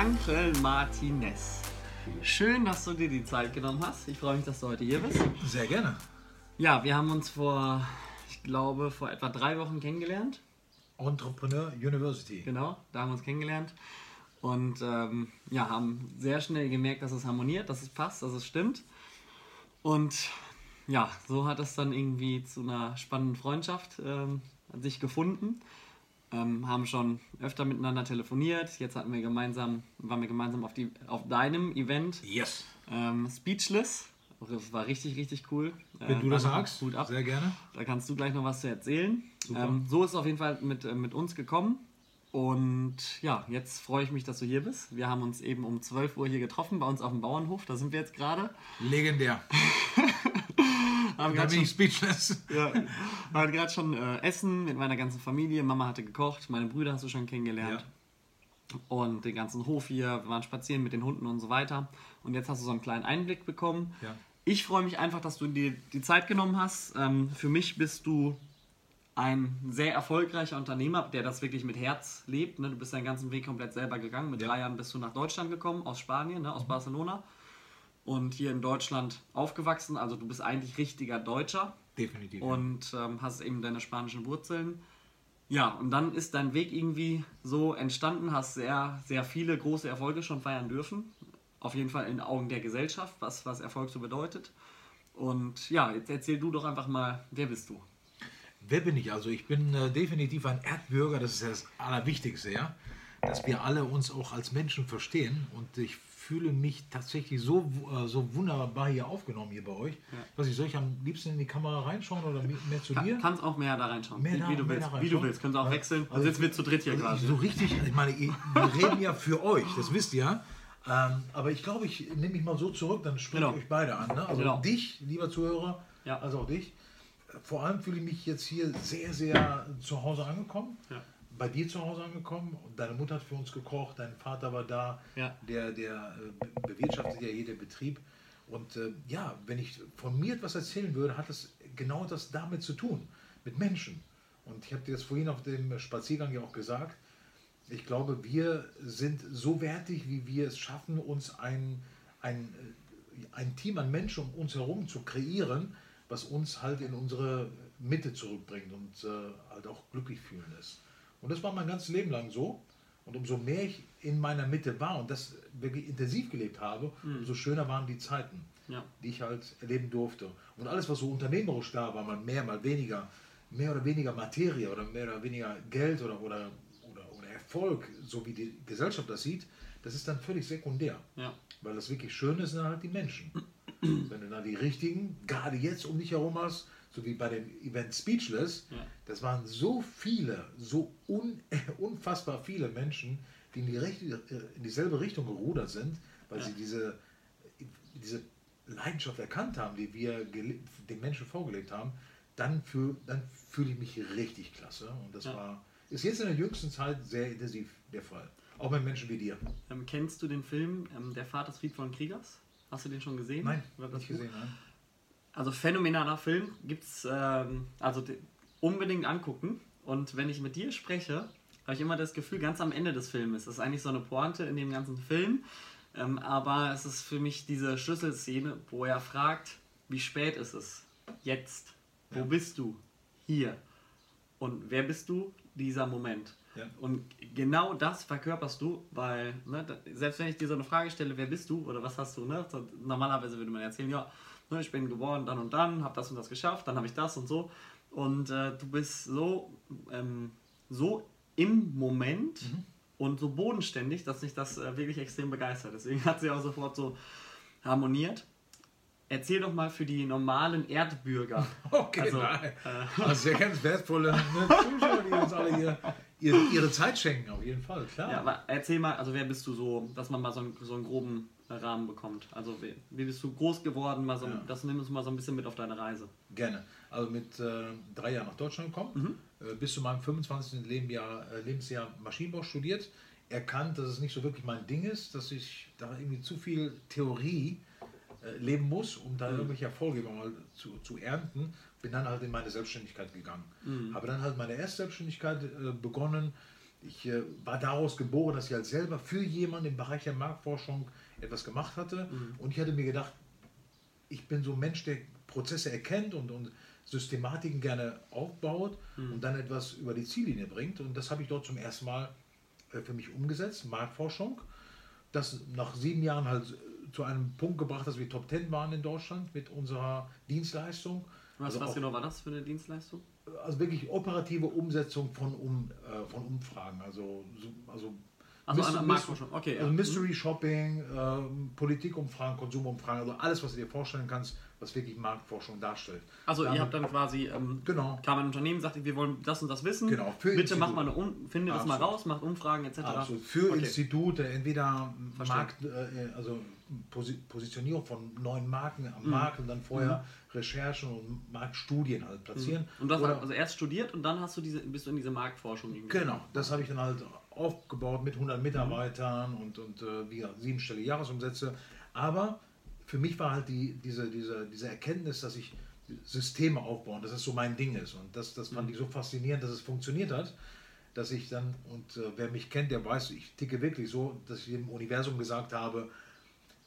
Uncle Martinez. Schön, dass du dir die Zeit genommen hast. Ich freue mich, dass du heute hier bist. Sehr gerne. Ja, wir haben uns vor, ich glaube, vor etwa drei Wochen kennengelernt. Entrepreneur University. Genau, da haben wir uns kennengelernt. Und ähm, ja, haben sehr schnell gemerkt, dass es harmoniert, dass es passt, dass es stimmt. Und ja, so hat es dann irgendwie zu einer spannenden Freundschaft ähm, sich gefunden. Ähm, haben schon öfter miteinander telefoniert. Jetzt hatten wir gemeinsam, waren wir gemeinsam auf, die, auf deinem Event Yes. ähm, Speechless. Das war richtig, richtig cool. Wenn Äh, du das sagst, Gut ab. sehr gerne. Da kannst du gleich noch was zu erzählen. Ähm, so ist es auf jeden Fall mit, äh, mit uns gekommen. Und ja, jetzt freue ich mich, dass du hier bist. Wir haben uns eben um 12 Uhr hier getroffen, bei uns auf dem Bauernhof. Da sind wir jetzt gerade. Legendär. Haben Da bin schon, ich speechless. ja, waren gerade schon äh, essen mit meiner ganzen Familie. Mama hatte gekocht, meine Brüder hast du schon kennengelernt. Und den ganzen Hof hier. Wir waren spazieren mit den Hunden und so weiter. Und jetzt hast du so einen kleinen Einblick bekommen. Ja. Ich freue mich einfach, dass du dir die Zeit genommen hast. Ähm, für mich bist du ein sehr erfolgreicher Unternehmer, der das wirklich mit Herz lebt. Ne? Du bist deinen ganzen Weg komplett selber gegangen. Mit Ja. drei Jahren bist du nach Deutschland gekommen, aus Spanien, ne? aus Barcelona. Und hier in Deutschland aufgewachsen. Also du bist eigentlich richtiger Deutscher Definitiv. und ähm, hast eben deine spanischen Wurzeln. Ja, und dann ist dein Weg irgendwie so entstanden, hast sehr, sehr viele große Erfolge schon feiern dürfen. Auf jeden Fall in den Augen der Gesellschaft, was, was Erfolg so bedeutet. Und ja, jetzt erzähl du doch einfach mal, wer bist du? Wer bin ich? Also ich bin äh, definitiv ein Erdbürger, das ist ja das Allerwichtigste, ja. Dass wir alle uns auch als Menschen verstehen und ich fühle mich tatsächlich so, äh, so wunderbar hier aufgenommen hier bei euch. Was ich soll ich am liebsten in die Kamera reinschauen oder mehr zu dir? Kann, kannst auch mehr da reinschauen, Mehr wie, da- wie du mehr willst. da Wie du willst, können sie auch Ja. wechseln. Dann Also sitzen wir zu dritt hier Also quasi. So richtig, ich meine, wir reden ja für euch, das wisst ihr. Ähm, aber ich glaube, ich nehme mich mal so zurück, dann spreche Genau. ich euch beide an. Ne? Also Genau. dich, lieber Zuhörer, Ja. also auch dich. Vor allem fühle ich mich jetzt hier sehr, sehr zu Hause angekommen. Ja. Bei dir zu Hause angekommen. Und deine Mutter hat für uns gekocht, dein Vater war da. Ja. Der, der äh, be- bewirtschaftet ja jeden Betrieb. Und äh, ja, wenn ich von mir etwas erzählen würde, hat es genau das damit zu tun, mit Menschen. Und ich habe dir das vorhin auf dem Spaziergang ja auch gesagt. Ich glaube, wir sind so wertig, wie wir es schaffen, uns ein, ein, äh, ein Team an Menschen um uns herum zu kreieren, was uns halt in unsere Mitte zurückbringt und äh, halt auch glücklich fühlen lässt. Und das war mein ganzes Leben lang so. Und umso mehr ich in meiner Mitte war und das wirklich intensiv gelebt habe, umso schöner waren die Zeiten, Ja. die ich halt erleben durfte. Und alles, was so unternehmerisch da war, mal mehr, mal weniger, mehr oder weniger Materie oder mehr oder weniger Geld oder, oder, oder, oder Erfolg, so wie die Gesellschaft das sieht, das ist dann völlig sekundär. Ja. Weil das wirklich Schöne sind halt die Menschen. Wenn du da die richtigen, gerade jetzt um dich herum hast, so wie bei dem Event Speechless, Ja. das waren so viele, so un, unfassbar viele Menschen, die in, die rechte, in dieselbe Richtung gerudert sind, weil Ja. sie diese, diese Leidenschaft erkannt haben, die wir den Menschen vorgelebt haben, dann, fühl, dann fühle ich mich richtig klasse. Und das Ja. war, ist jetzt in der jüngsten Zeit sehr intensiv der Fall. Auch mit Menschen wie dir. Ähm, kennst du den Film ähm, Der Vater des friedvollen Kriegers? Hast du den schon gesehen? Nein, Oder das nicht Buch? gesehen. Nein. Also phänomenaler Film, gibt's ähm, also unbedingt angucken. Und wenn ich mit dir spreche, habe ich immer das Gefühl, ganz am Ende des Filmes, das ist eigentlich so eine Pointe in dem ganzen Film, ähm, aber es ist für mich diese Schlüsselszene, wo er fragt, wie spät ist es? Jetzt. Wo Ja. bist du? Hier. Und wer bist du? Dieser Moment. Ja. Und genau das verkörperst du, weil, ne, selbst wenn ich dir so eine Frage stelle, wer bist du oder was hast du, ne, normalerweise würde man erzählen, ja, ne, ich bin geboren dann und dann, habe das und das geschafft, dann habe ich das und so. Und äh, du bist so, ähm, so im Moment Mhm. und so bodenständig, dass mich das äh, wirklich extrem begeistert. Deswegen hat sie auch sofort so harmoniert. Erzähl doch mal für die normalen Erdbürger. Okay, Also, nein. Also sehr ganz wertvolle ne, Zuschauer, die uns alle hier ihre, ihre Zeit schenken, auf jeden Fall, klar. Ja, aber erzähl mal, also wer bist du so, dass man mal so einen, so einen groben Rahmen bekommt? Also wie, wie bist du groß geworden? Mal so, Ja. Das nimm uns mal so ein bisschen mit auf deine Reise. Gerne. Also mit äh, drei Jahren nach Deutschland gekommen, äh, bis zu meinem 25. Lebensjahr, äh, Lebensjahr Maschinenbau studiert, erkannt, dass es nicht so wirklich mein Ding ist, dass ich da irgendwie zu viel Theorie äh, leben muss, um da irgendwelche Erfolge mal zu, zu ernten. Bin dann halt in meine Selbstständigkeit gegangen. Habe dann halt meine erste Selbstständigkeit äh, begonnen Ich äh, war daraus geboren, dass ich halt selber für jemanden im Bereich der Marktforschung etwas gemacht hatte. Mhm. Und ich hatte mir gedacht, ich bin so ein Mensch, der Prozesse erkennt und, und Systematiken gerne aufbaut Mhm. und dann etwas über die Ziellinie bringt. Und das habe ich dort zum ersten Mal äh, für mich umgesetzt, Marktforschung. Das nach sieben Jahren halt zu einem Punkt gebracht, dass wir Top 10 waren in Deutschland mit unserer Dienstleistung. Was, Also was genau war das für eine Dienstleistung? Also wirklich operative Umsetzung von, um, äh, von Umfragen. Also, so- also Also Myst- an Myst- Marktforschung, okay. Also ja. Mystery Shopping, ähm, Politikumfragen, Konsumumfragen, also alles, was du dir vorstellen kannst, was wirklich Marktforschung darstellt. Also ihr Damit- habt dann quasi, ähm, Genau. kam ein Unternehmen, sagte, wir wollen das und das wissen. Genau, für Bitte Institut. macht mal eine um, findet das mal Absolut. raus, macht Umfragen etc. Absolut. Für Okay. Institute, entweder Verstehe. Markt, äh, also Posi Positionierung von neuen Marken am Mhm. Markt und dann vorher Recherchen und Marktstudien halt platzieren. Und das Oder- also erst studiert und dann hast du diese, bist du in diese Marktforschung. Genau, das habe ich dann halt aufgebaut mit 100 Mitarbeitern und, und äh, wie gesagt, siebenstellige Jahresumsätze. Aber für mich war halt die, diese, diese, diese Erkenntnis, dass ich Systeme aufbauen, dass das so mein Ding ist. Und das, das fand ich so faszinierend, dass es funktioniert hat, dass ich dann, und äh, wer mich kennt, der weiß, ich ticke wirklich so, dass ich dem Universum gesagt habe,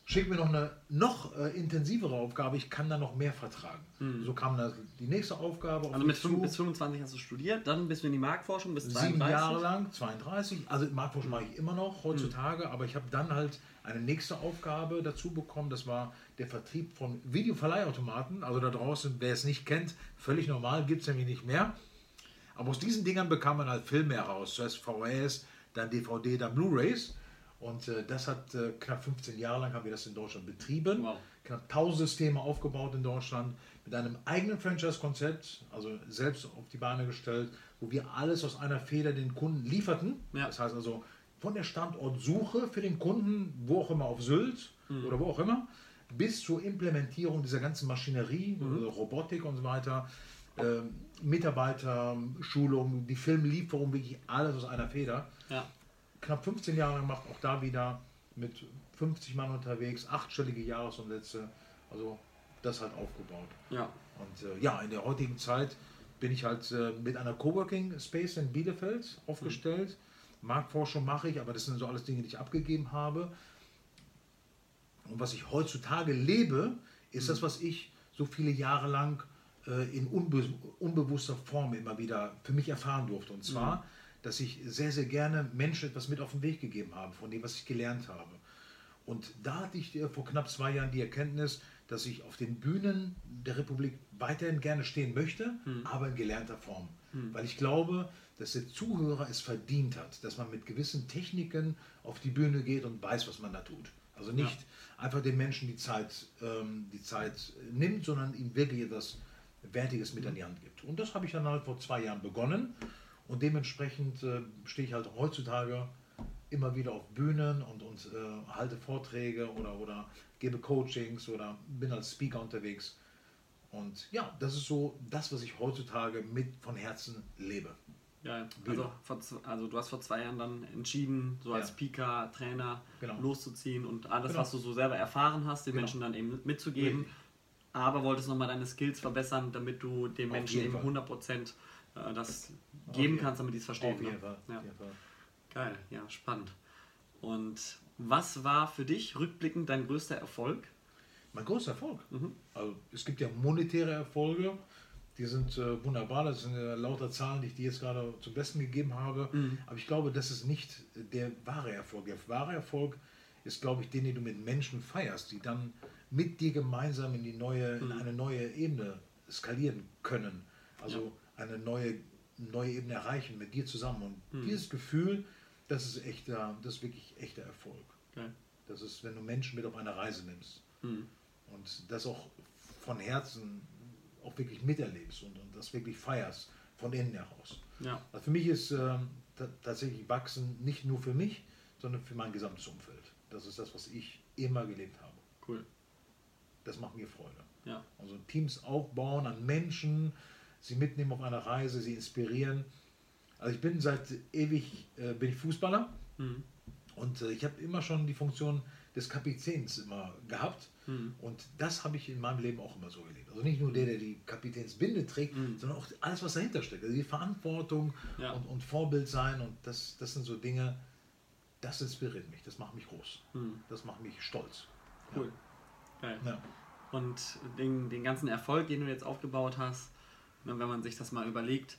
schick mir noch eine noch äh, intensivere Aufgabe, ich kann da noch mehr vertragen. So kam dann die nächste Aufgabe. auf Also mit mich fünf, zu. bis 25 hast du studiert, dann bist du in die Marktforschung bis 32. Sieben Jahre lang, 32. Also Marktforschung mache ich immer noch heutzutage, aber ich habe dann halt eine nächste Aufgabe dazu bekommen. Das war der Vertrieb von Videoverleihautomaten. Also da draußen, wer es nicht kennt, völlig normal, gibt es nämlich nicht mehr. Aber aus diesen Dingern bekam man halt Filme heraus. Zuerst VHS, dann DVD, dann Blu-Rays. Und äh, das hat äh, knapp 15 Jahre lang haben wir das in Deutschland betrieben. Wow. Knapp 1000 Systeme aufgebaut in Deutschland mit einem eigenen Franchise-Konzept, also selbst auf die Beine gestellt, wo wir alles aus einer Feder den Kunden lieferten. Ja. Das heißt also von der Standortsuche für den Kunden, wo auch immer auf Sylt oder wo auch immer, bis zur Implementierung dieser ganzen Maschinerie, also Robotik und so weiter, ähm, Mitarbeiter, Schulung, die Filmlieferung, wirklich alles aus einer Feder Ja. Knapp 15 Jahre gemacht, auch da wieder mit 50 Mann unterwegs, achtstellige Jahresumsätze, also das halt aufgebaut. ja. Und äh, ja, in der heutigen Zeit bin ich halt äh, mit einer Coworking Space in Bielefeld aufgestellt. Marktforschung mache ich, aber das sind so alles Dinge, die ich abgegeben habe. Und was ich heutzutage lebe, ist das, was ich so viele Jahre lang äh, in unbe unbewusster Form immer wieder für mich erfahren durfte. Und zwar, dass ich sehr, sehr gerne Menschen etwas mit auf den Weg gegeben habe, von dem, was ich gelernt habe. Und da hatte ich äh, vor knapp zwei Jahren die Erkenntnis, dass ich auf den Bühnen der Republik weiterhin gerne stehen möchte, aber in gelernter Form. Weil ich glaube, dass der Zuhörer es verdient hat, dass man mit gewissen Techniken auf die Bühne geht und weiß, was man da tut. Also nicht einfach den Menschen die Zeit, ähm, die Zeit nimmt, sondern ihm wirklich etwas Wertiges mit an die Hand gibt. Und das habe ich dann halt vor zwei Jahren begonnen. Und dementsprechend äh, stehe ich halt heutzutage immer wieder auf Bühnen und, und äh, halte Vorträge oder, oder gebe Coachings oder bin als Speaker unterwegs. Und ja, das ist so das, was ich heutzutage mit von Herzen lebe. Ja, also, vor, also du hast vor zwei Jahren dann entschieden, so als Ja. Speaker, Trainer Genau. loszuziehen und alles, Genau. was du so selber erfahren hast, den Genau. Menschen dann eben mitzugeben. Richtig. Aber wolltest nochmal deine Skills verbessern, damit du den Auf Menschen eben Fall. 100% äh, das geben jeden- kannst, damit die es verstehen. Auf jeden ne? Fall. Ja. Geil, ja, spannend. Und was war für dich rückblickend dein größter Erfolg? Mein größter Erfolg. Mhm. Also es gibt ja monetäre Erfolge, die sind äh, wunderbar, das sind äh, lauter Zahlen, die ich dir jetzt gerade zum Besten gegeben habe. Mhm. Aber ich glaube, das ist nicht der wahre Erfolg. Der wahre Erfolg ist, glaube ich, den, den du mit Menschen feierst, die dann mit dir gemeinsam in die neue, in eine neue Ebene skalieren können. Also eine neue, neue Ebene erreichen mit dir zusammen. Und dieses Gefühl, das ist echter, das ist wirklich echter Erfolg. Geil. Das ist, wenn du Menschen mit auf eine Reise nimmst Mhm. und das auch von Herzen auch wirklich miterlebst und, und das wirklich feierst von innen heraus. Ja, Also für mich ist ta- tatsächlich Wachsen nicht nur für mich, sondern für mein gesamtes Umfeld. Das ist das, was ich immer gelebt habe. cool. Das macht mir Freude. Ja, Also Teams aufbauen an Menschen, sie mitnehmen auf eine Reise, sie inspirieren. Also ich bin seit ewig äh, bin ich Fußballer mhm. und äh, ich habe immer schon die Funktion des Kapitäns immer gehabt. Mhm. Und das habe ich in meinem Leben auch immer so erlebt. Also nicht nur der, der die Kapitänsbinde trägt, mhm. sondern auch alles, was dahinter steckt. Also die Verantwortung ja. und, und, Vorbild sein. Und das, das sind so Dinge, das inspiriert mich, das macht mich groß. Mhm. Das macht mich stolz. Cool. Ja. Geil. Ja. Und den, den ganzen Erfolg, den du jetzt aufgebaut hast, wenn man sich das mal überlegt,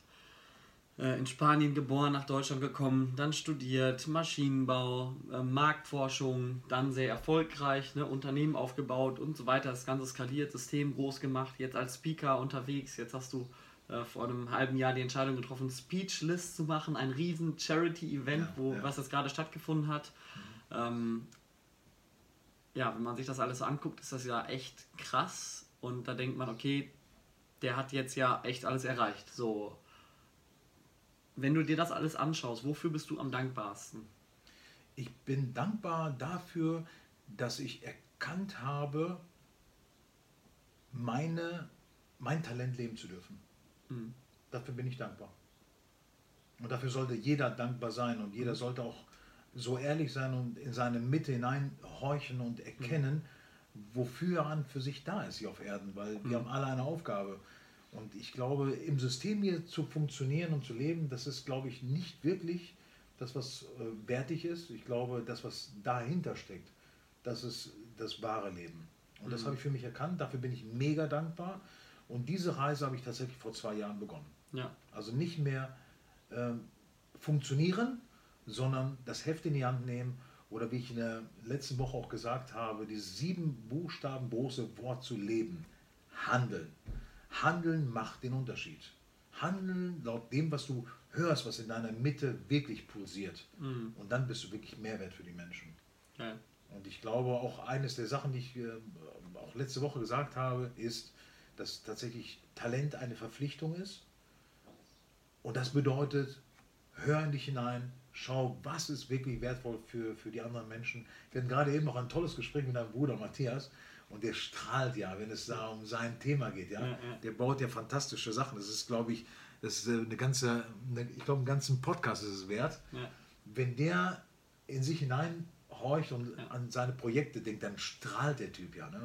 äh, in Spanien geboren, nach Deutschland gekommen, dann studiert, Maschinenbau, äh, Marktforschung, dann sehr erfolgreich, ne, Unternehmen aufgebaut und so weiter, das ganze skaliert, System groß gemacht, jetzt als Speaker unterwegs, jetzt hast du äh, vor einem halben Jahr die Entscheidung getroffen, Speechlist zu machen, ein riesen Charity-Event, ja, ja. was jetzt gerade stattgefunden hat. Mhm. Ähm, ja, wenn man sich das alles so anguckt, ist das ja echt krass und da denkt man, okay, der hat jetzt ja echt alles erreicht, so wenn du dir das alles anschaust, wofür bist du am dankbarsten? Ich bin dankbar dafür, dass ich erkannt habe, meine, mein Talent leben zu dürfen. Mhm. Dafür bin ich dankbar. Und dafür sollte jeder dankbar sein und jeder mhm. sollte auch so ehrlich sein und in seine Mitte hineinhorchen und erkennen, mhm. Wofür er an für sich da ist hier auf Erden, weil wir mhm. haben alle eine Aufgabe. Und ich glaube, im System hier zu funktionieren und zu leben, das ist, glaube ich, nicht wirklich das, was äh, wertig ist. Ich glaube, das, was dahinter steckt, das ist das wahre Leben. Und mhm. das habe ich für mich erkannt. Dafür bin ich mega dankbar. Und diese Reise habe ich tatsächlich vor zwei Jahren begonnen. Ja. Also nicht mehr äh, funktionieren, sondern das Heft in die Hand nehmen oder wie ich in der letzten Woche auch gesagt habe, dieses sieben Buchstaben große Wort zu leben. Handeln. Handeln macht den Unterschied. Handeln laut dem, was du hörst, was in deiner Mitte wirklich pulsiert. Mhm. Und dann bist du wirklich Mehrwert für die Menschen. Ja. Und ich glaube, auch eines der Sachen, die ich äh, auch letzte Woche gesagt habe, ist, dass tatsächlich Talent eine Verpflichtung ist. Und das bedeutet, hör in dich hinein, schau, was ist wirklich wertvoll für, für die anderen Menschen. Wir hatten gerade eben noch ein tolles Gespräch mit deinem Bruder Matthias und der strahlt ja, wenn es da um sein Thema geht. Ja? ja, ja. Der baut ja fantastische Sachen. Das ist, glaube ich, das ist eine ganze, eine, ich glaube, einen ganzen Podcast ist es wert. Ja. Wenn der in sich hineinhorcht und an seine Projekte denkt, dann strahlt der Typ ja. Ne?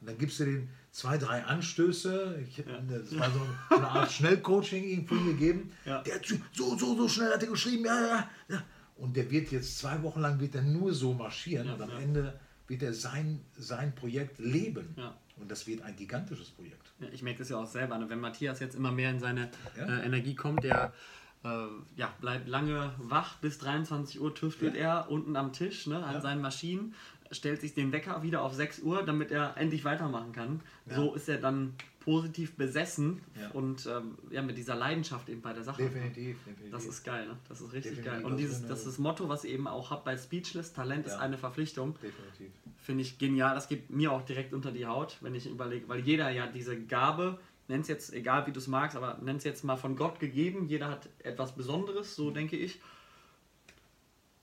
Und dann gibst du den zwei, drei Anstöße. Ich habe war so eine Art Schnellcoaching ihm gegeben. Der hat so, so, so schnell hat er geschrieben, ja, ja, ja. Und der wird jetzt zwei Wochen lang wird er nur so marschieren und am Ende wird er sein, sein Projekt leben. Ja. Und das wird ein gigantisches Projekt. Ja, ich merke das ja auch selber. Ne? Wenn Matthias jetzt immer mehr in seine ja. äh, Energie kommt, der ja, bleibt lange wach, bis 23 Uhr tüftelt er unten am Tisch ne, an seinen Maschinen, stellt sich den Wecker wieder auf 6 Uhr, damit er endlich weitermachen kann. So ist er dann positiv besessen ja. und ähm, ja, mit dieser Leidenschaft eben bei der Sache. Definitiv, definitiv. Das ist geil, ne? Das ist richtig definitiv. geil. Und dieses, das ist das Motto, was ihr eben auch habt bei Speechless, Talent ja. ist eine Verpflichtung. Definitiv. Finde ich genial. Das geht mir auch direkt unter die Haut, wenn ich überlege, weil jeder ja diese Gabe, nenn es jetzt, egal wie du es magst, aber nenn es jetzt mal von Gott gegeben, jeder hat etwas Besonderes, so denke ich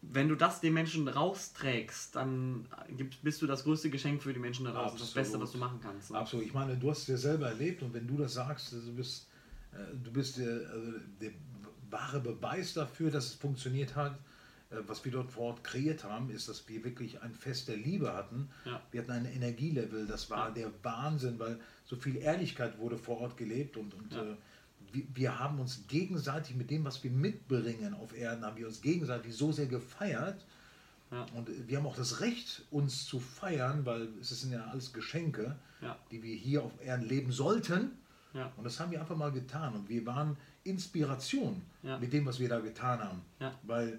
wenn du das den Menschen rausträgst, dann bist du das größte Geschenk für die Menschen da draußen, das Beste, was du machen kannst. Ne? Absolut. Ich meine, du hast es ja selber erlebt und wenn du das sagst, du bist, äh, du bist der, also der wahre Beweis dafür, dass es funktioniert hat. Äh, was wir dort vor Ort kreiert haben, ist, dass wir wirklich ein Fest der Liebe hatten. Ja. Wir hatten ein Energielevel, das war ja. der Wahnsinn, weil so viel Ehrlichkeit wurde vor Ort gelebt und, und ja. äh, wir, haben uns gegenseitig mit dem, was wir mitbringen auf Erden, haben wir uns gegenseitig so sehr gefeiert. Und wir haben auch das Recht, uns zu feiern, weil es sind ja alles Geschenke, die wir hier auf Erden leben sollten. Und das haben wir einfach mal getan. Und wir waren Inspiration mit dem, was wir da getan haben. Weil äh,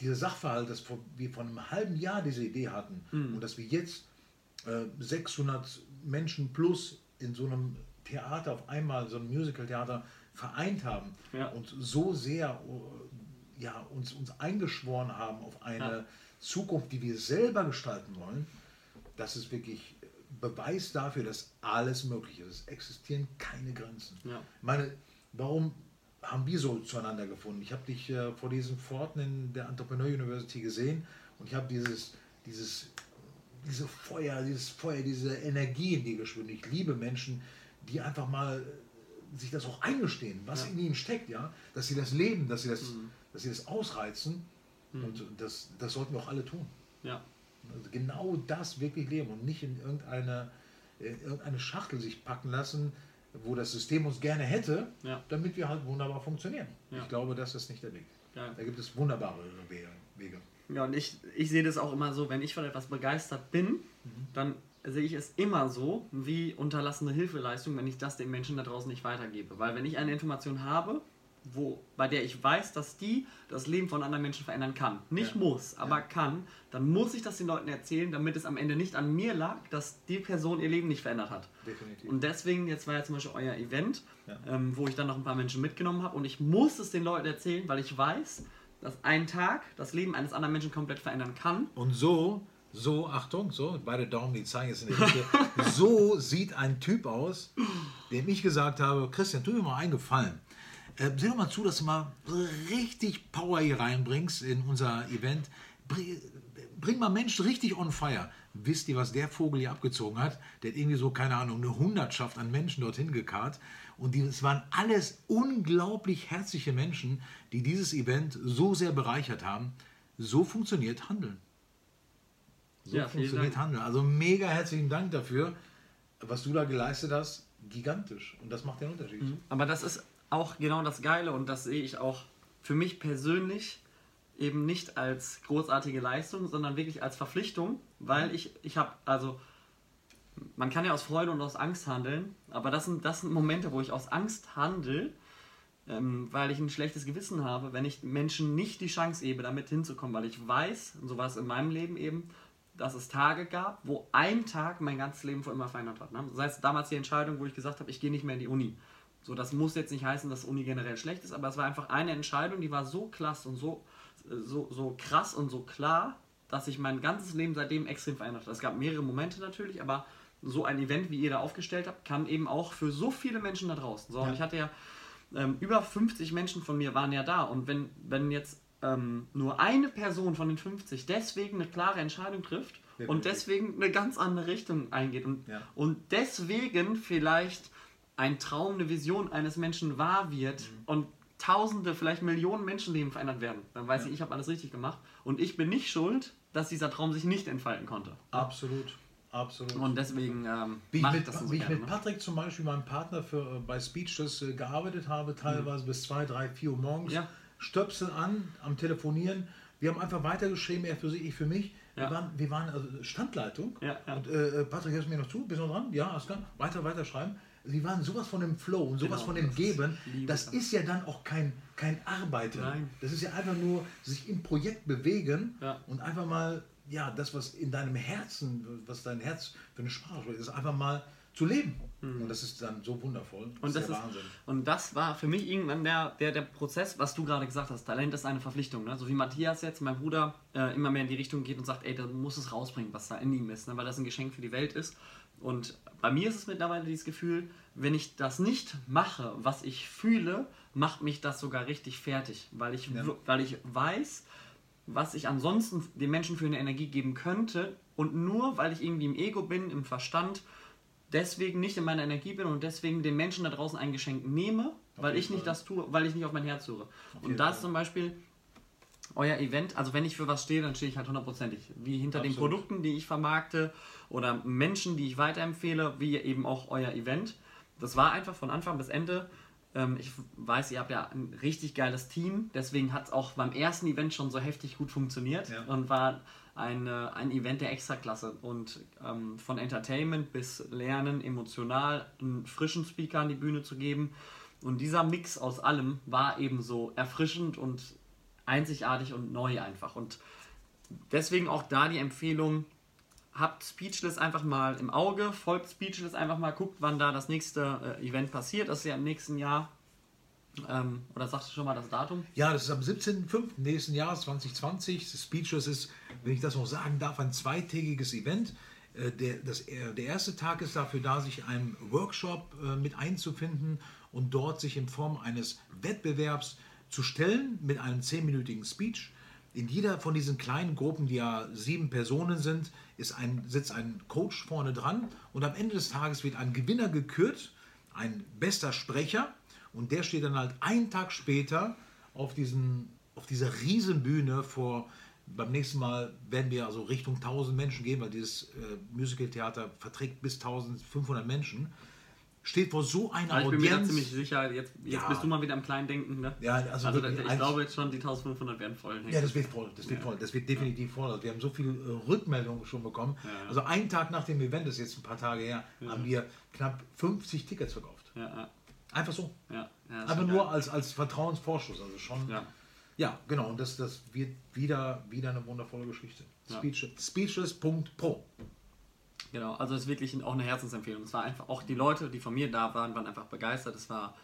dieser Sachverhalt, dass wir vor einem halben Jahr diese Idee hatten mhm. und dass wir jetzt äh, 600 Menschen plus in so einem Theater auf einmal, so ein Musical-Theater vereint haben ja. und so sehr äh, ja, uns, uns eingeschworen haben auf eine ja. Zukunft, die wir selber gestalten wollen, das ist wirklich Beweis dafür, dass alles möglich ist. Es existieren keine Grenzen. Ja. meine, warum haben wir so zueinander gefunden? Ich habe dich äh, vor diesen Pforten in der Entrepreneur University gesehen und ich habe dieses, dieses, diese Feuer, dieses Feuer, diese Energie in dir gespürt. Ich liebe Menschen, die einfach mal sich das auch eingestehen, was ja. in ihnen steckt, ja, dass sie das leben, dass sie das, mhm. dass sie das ausreizen mhm. und das, das sollten wir auch alle tun. Ja. Also genau das wirklich leben und nicht in irgendeine, in irgendeine Schachtel sich packen lassen, wo das System uns gerne hätte, Ja. damit wir halt wunderbar funktionieren. Ja. Ich glaube, das ist nicht der Weg. Ja. Da gibt es wunderbare Wege. Ja, und ich, ich sehe das auch immer so, wenn ich von etwas begeistert bin, dann sehe ich es immer so wie unterlassene Hilfeleistung, wenn ich das den Menschen da draußen nicht weitergebe. Weil wenn ich eine Information habe, wo, bei der ich weiß, dass die das Leben von anderen Menschen verändern kann, nicht Ja. muss, aber Ja. kann, dann muss ich das den Leuten erzählen, damit es am Ende nicht an mir lag, dass die Person ihr Leben nicht verändert hat. Definitiv. Und deswegen, jetzt war ja zum Beispiel euer Event, Ja. ähm, wo ich dann noch ein paar Menschen mitgenommen habe und ich muss es den Leuten erzählen, weil ich weiß, dass ein Tag das Leben eines anderen Menschen komplett verändern kann. Und so, so, Achtung, so, beide Daumen, die zeigen jetzt in die Mitte. so sieht ein Typ aus, dem ich gesagt habe, Christian, tu mir mal einen Gefallen. Äh, sieh doch mal zu, dass du mal richtig Power hier reinbringst in unser Event. Bring, bring mal Menschen richtig on fire. Wisst ihr, was der Vogel hier abgezogen hat? Der hat irgendwie so, keine Ahnung, eine Hundertschaft an Menschen dorthin gekarrt. Und die, es waren alles unglaublich herzliche Menschen, die dieses Event so sehr bereichert haben. So funktioniert Handeln. So Ja, funktioniert Dank. Handeln. Also mega herzlichen Dank dafür, was du da geleistet hast. Gigantisch. Und das macht den Unterschied. Aber das ist auch genau das Geile und das sehe ich auch für mich persönlich eben nicht als großartige Leistung, sondern wirklich als Verpflichtung, weil ich, ich habe, also man kann ja aus Freude und aus Angst handeln, aber das sind, das sind Momente, wo ich aus Angst handle, ähm, weil ich ein schlechtes Gewissen habe, wenn ich Menschen nicht die Chance gebe, damit hinzukommen, weil ich weiß, und so war es in meinem Leben eben, dass es Tage gab, wo ein Tag mein ganzes Leben für immer verändert hat. Ne? Das heißt, damals die Entscheidung, wo ich gesagt habe, ich gehe nicht mehr in die Uni. So, das muss jetzt nicht heißen, dass Uni generell schlecht ist, aber es war einfach eine Entscheidung, die war so klasse und so, so, so krass und so klar, dass sich mein ganzes Leben seitdem extrem verändert hat. Es gab mehrere Momente natürlich, aber so ein Event, wie ihr da aufgestellt habt, kam eben auch für so viele Menschen da draußen. So, und Ja. ich hatte ja ähm, über 50 Menschen von mir waren ja da und wenn, wenn jetzt ähm, nur eine Person von den 50 deswegen eine klare Entscheidung trifft Definitiv. und deswegen eine ganz andere Richtung eingeht und, Ja. und deswegen vielleicht ein Traum, eine Vision eines Menschen wahr wird Mhm. und Tausende, vielleicht Millionen Menschenleben verändert werden, dann weiß Ja. ich, ich habe alles richtig gemacht und ich bin nicht schuld, dass dieser Traum sich nicht entfalten konnte. Absolut. Absolut. Und deswegen ähm, Wie ich, mit, das so wie ich gerne. mit ne? Patrick zum Beispiel, meinem Partner für, äh, bei Speechless äh, gearbeitet habe, teilweise bis 2, 3, 4 Uhr morgens, Ja. Stöpsel an, am Telefonieren. Wir haben einfach weitergeschrieben, er für sich, ich für mich. Wir Ja. waren, wir waren also Standleitung. Ja, ja. Und äh, äh, Patrick, hörst du mir noch zu? Bist du noch dran? Ja, alles klar. Weiter, weiter schreiben. Sie waren sowas von dem Flow und sowas Genau, von dem das ist Geben. Liebe Das das. ist ja dann auch kein, kein Arbeiten. Nein. Das ist ja einfach nur sich im Projekt bewegen Ja. und einfach mal, ja, das, was in deinem Herzen, was dein Herz für eine Sprache spricht, ist einfach mal zu leben. Und das ist dann so wundervoll. Und das, ist, Wahnsinn. und das war für mich irgendwann der, der, der Prozess, was du gerade gesagt hast. Talent ist eine Verpflichtung. Ne? So wie Matthias jetzt, mein Bruder, äh, immer mehr in die Richtung geht und sagt, ey, du musst es rausbringen, was da in ihm ist, ne? weil das ein Geschenk für die Welt ist. Und bei mir ist es mittlerweile dieses Gefühl, wenn ich das nicht mache, was ich fühle, macht mich das sogar richtig fertig, weil ich, Ja. weil ich weiß, was ich ansonsten den Menschen für eine Energie geben könnte und nur weil ich irgendwie im Ego bin, im Verstand, deswegen nicht in meiner Energie bin und deswegen den Menschen da draußen ein Geschenk nehme, weil jeden ich nicht Fall. das tue, weil ich nicht auf mein Herz höre. Und da Fall. ist zum Beispiel euer Event, also wenn ich für was stehe, dann stehe ich halt hundertprozentig. Wie hinter den Absolut. Produkten, die ich vermarkte oder Menschen, die ich weiterempfehle, wie eben auch euer Event. Das war einfach von Anfang bis Ende. Ähm, ich weiß, ihr habt ja ein richtig geiles Team, deswegen hat es auch beim ersten Event schon so heftig gut funktioniert Ja. und war ein, äh, ein Event der Extraklasse. Und ähm, von Entertainment bis Lernen, emotional, einen frischen Speaker an die Bühne zu geben. Und dieser Mix aus allem war eben so erfrischend und einzigartig und neu einfach. Und deswegen auch da die Empfehlung, habt Speechless einfach mal im Auge, folgt Speechless einfach mal, guckt, wann da das nächste äh, Event passiert. Das ist ja im nächsten Jahr. Ähm, oder sagst du schon mal das Datum? Ja, das ist am 17.05. nächsten Jahres 2020. Speechless ist, wenn ich das noch sagen darf, ein zweitägiges Event. Äh, Der, das, äh, der erste Tag ist dafür da, sich einem Workshop äh, mit einzufinden und dort sich in Form eines Wettbewerbs zu stellen mit einem zehnminütigen Speech. In jeder von diesen kleinen Gruppen, die ja sieben Personen sind, ist ein, sitzt ein Coach vorne dran und am Ende des Tages wird ein Gewinner gekürt, ein bester Sprecher und der steht dann halt einen Tag später auf, diesen, auf dieser Riesenbühne vor beim nächsten Mal werden wir also Richtung 1000 Menschen gehen, weil dieses äh, Musical-Theater verträgt bis 1500 Menschen. Steht vor so einer Aber ich bin Audienz. mir da ziemlich sicher, jetzt, jetzt Ja. bist du mal wieder am kleinen Denken, ne? Ja, also Also, wirklich ich glaube jetzt schon, die 1500 werden voll. Ja, das wird voll, das wird voll, das wird definitiv voll. Also wir haben so viele äh, Rückmeldungen schon bekommen. Ja. Also einen Tag nach dem Event, das ist jetzt ein paar Tage her, haben wir knapp 50 Tickets verkauft. Ja, ja, Einfach so. ja. ja Aber nur geil. als, als Vertrauensvorschuss. Also schon. Ja. Ja, genau. Und das, das wird wieder, wieder eine wundervolle Geschichte. Ja. Speech, Speechless.pro. Genau, also es ist wirklich auch eine Herzensempfehlung. Es war einfach, auch die Leute, die von mir da waren, waren einfach begeistert. Es war,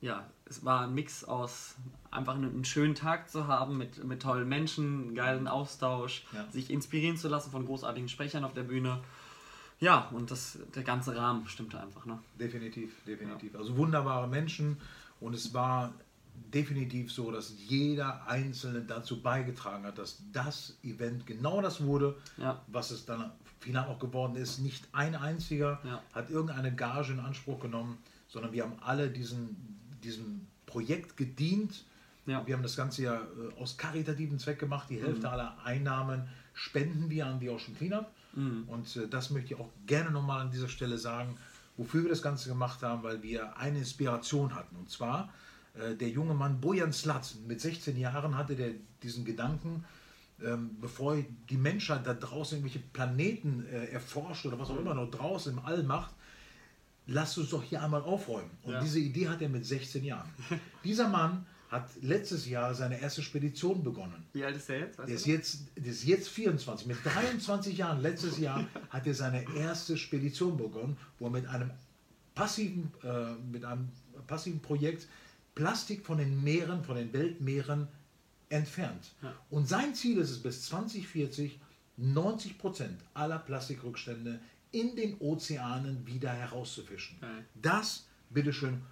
ja, es war ein Mix aus einfach einen, schönen Tag zu haben mit, mit tollen Menschen, geilen Austausch, Ja. sich inspirieren zu lassen von großartigen Sprechern auf der Bühne. Ja, und das, der ganze Rahmen stimmte einfach, ne? Definitiv, definitiv. Also wunderbare Menschen. Und es war definitiv so, dass jeder Einzelne dazu beigetragen hat, dass das Event genau das wurde, Ja. was es dann final auch geworden ist. Nicht ein einziger Ja. hat irgendeine Gage in Anspruch genommen, sondern wir haben alle diesen, diesem Projekt gedient. Ja. Wir haben das Ganze ja äh, aus karitativen Zweck gemacht. Die Hälfte aller Einnahmen spenden wir an die Ocean Cleanup. Und äh, das möchte ich auch gerne nochmal an dieser Stelle sagen, wofür wir das Ganze gemacht haben, weil wir eine Inspiration hatten. Und zwar der junge Mann Bojan Slat. Mit 16 Jahren hatte der diesen Gedanken, ähm, bevor die Menschheit da draußen irgendwelche Planeten äh, erforscht oder was auch immer noch draußen im All macht, lass uns doch hier einmal aufräumen. Und Ja. diese Idee hat er mit 16 Jahren. Dieser Mann hat letztes Jahr seine erste Spedition begonnen. Wie alt ist der jetzt? Weißt Der ist jetzt, der ist jetzt 24. Mit 23 Jahren, letztes Jahr, hat er seine erste Spedition begonnen, wo er mit einem passiven, äh, mit einem passiven Projekt Plastik von den Meeren, von den Weltmeeren entfernt. Ja. Und sein Ziel ist es, bis 2040 90 Prozent aller Plastikrückstände in den Ozeanen wieder herauszufischen. Geil. Das, bitteschön,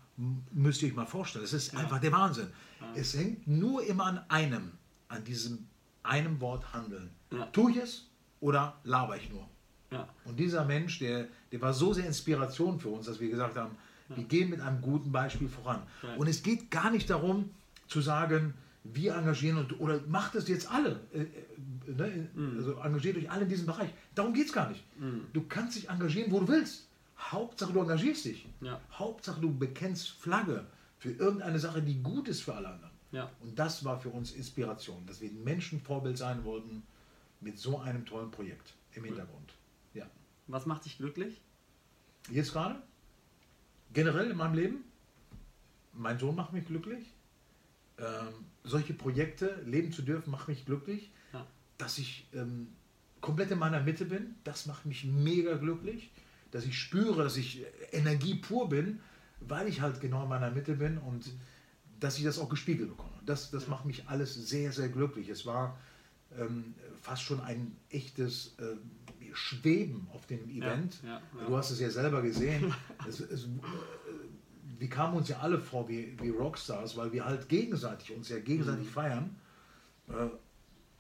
müsst ihr euch mal vorstellen. Es ist einfach der Wahnsinn. Es hängt nur immer an einem, an diesem einem Wort handeln. Ja. Tue ich es oder laber ich nur? Ja. Und dieser Mensch, der, der war so sehr Inspiration für uns, dass wir gesagt haben, wir gehen mit einem guten Beispiel voran. Und es geht gar nicht darum zu sagen, wir engagieren und, oder macht es jetzt alle. Äh, äh, ne? Also engagiert euch alle in diesem Bereich. Darum geht es gar nicht. Du kannst dich engagieren, wo du willst. Hauptsache du engagierst dich. Ja. Hauptsache du bekennst Flagge für irgendeine Sache, die gut ist für alle anderen. Ja. Und das war für uns Inspiration, dass wir ein Menschenvorbild sein wollten mit so einem tollen Projekt im Hintergrund. Ja. Was macht dich glücklich? Jetzt gerade? Generell in meinem Leben? Mein Sohn macht mich glücklich. Ähm, solche Projekte leben zu dürfen, macht mich glücklich. Ja. Dass ich ähm, komplett in meiner Mitte bin, das macht mich mega glücklich. Dass ich spüre, dass ich Energie pur bin, weil ich halt genau in meiner Mitte bin und dass ich das auch gespiegelt bekomme. Das, das macht mich alles sehr, sehr glücklich. Es war ähm, fast schon ein echtes äh, Schweben auf dem Event. ja, ja. Du hast es ja selber gesehen. es, es, wir kamen uns ja alle vor wie, wie Rockstars, weil wir halt gegenseitig uns ja gegenseitig Mhm. feiern. Äh,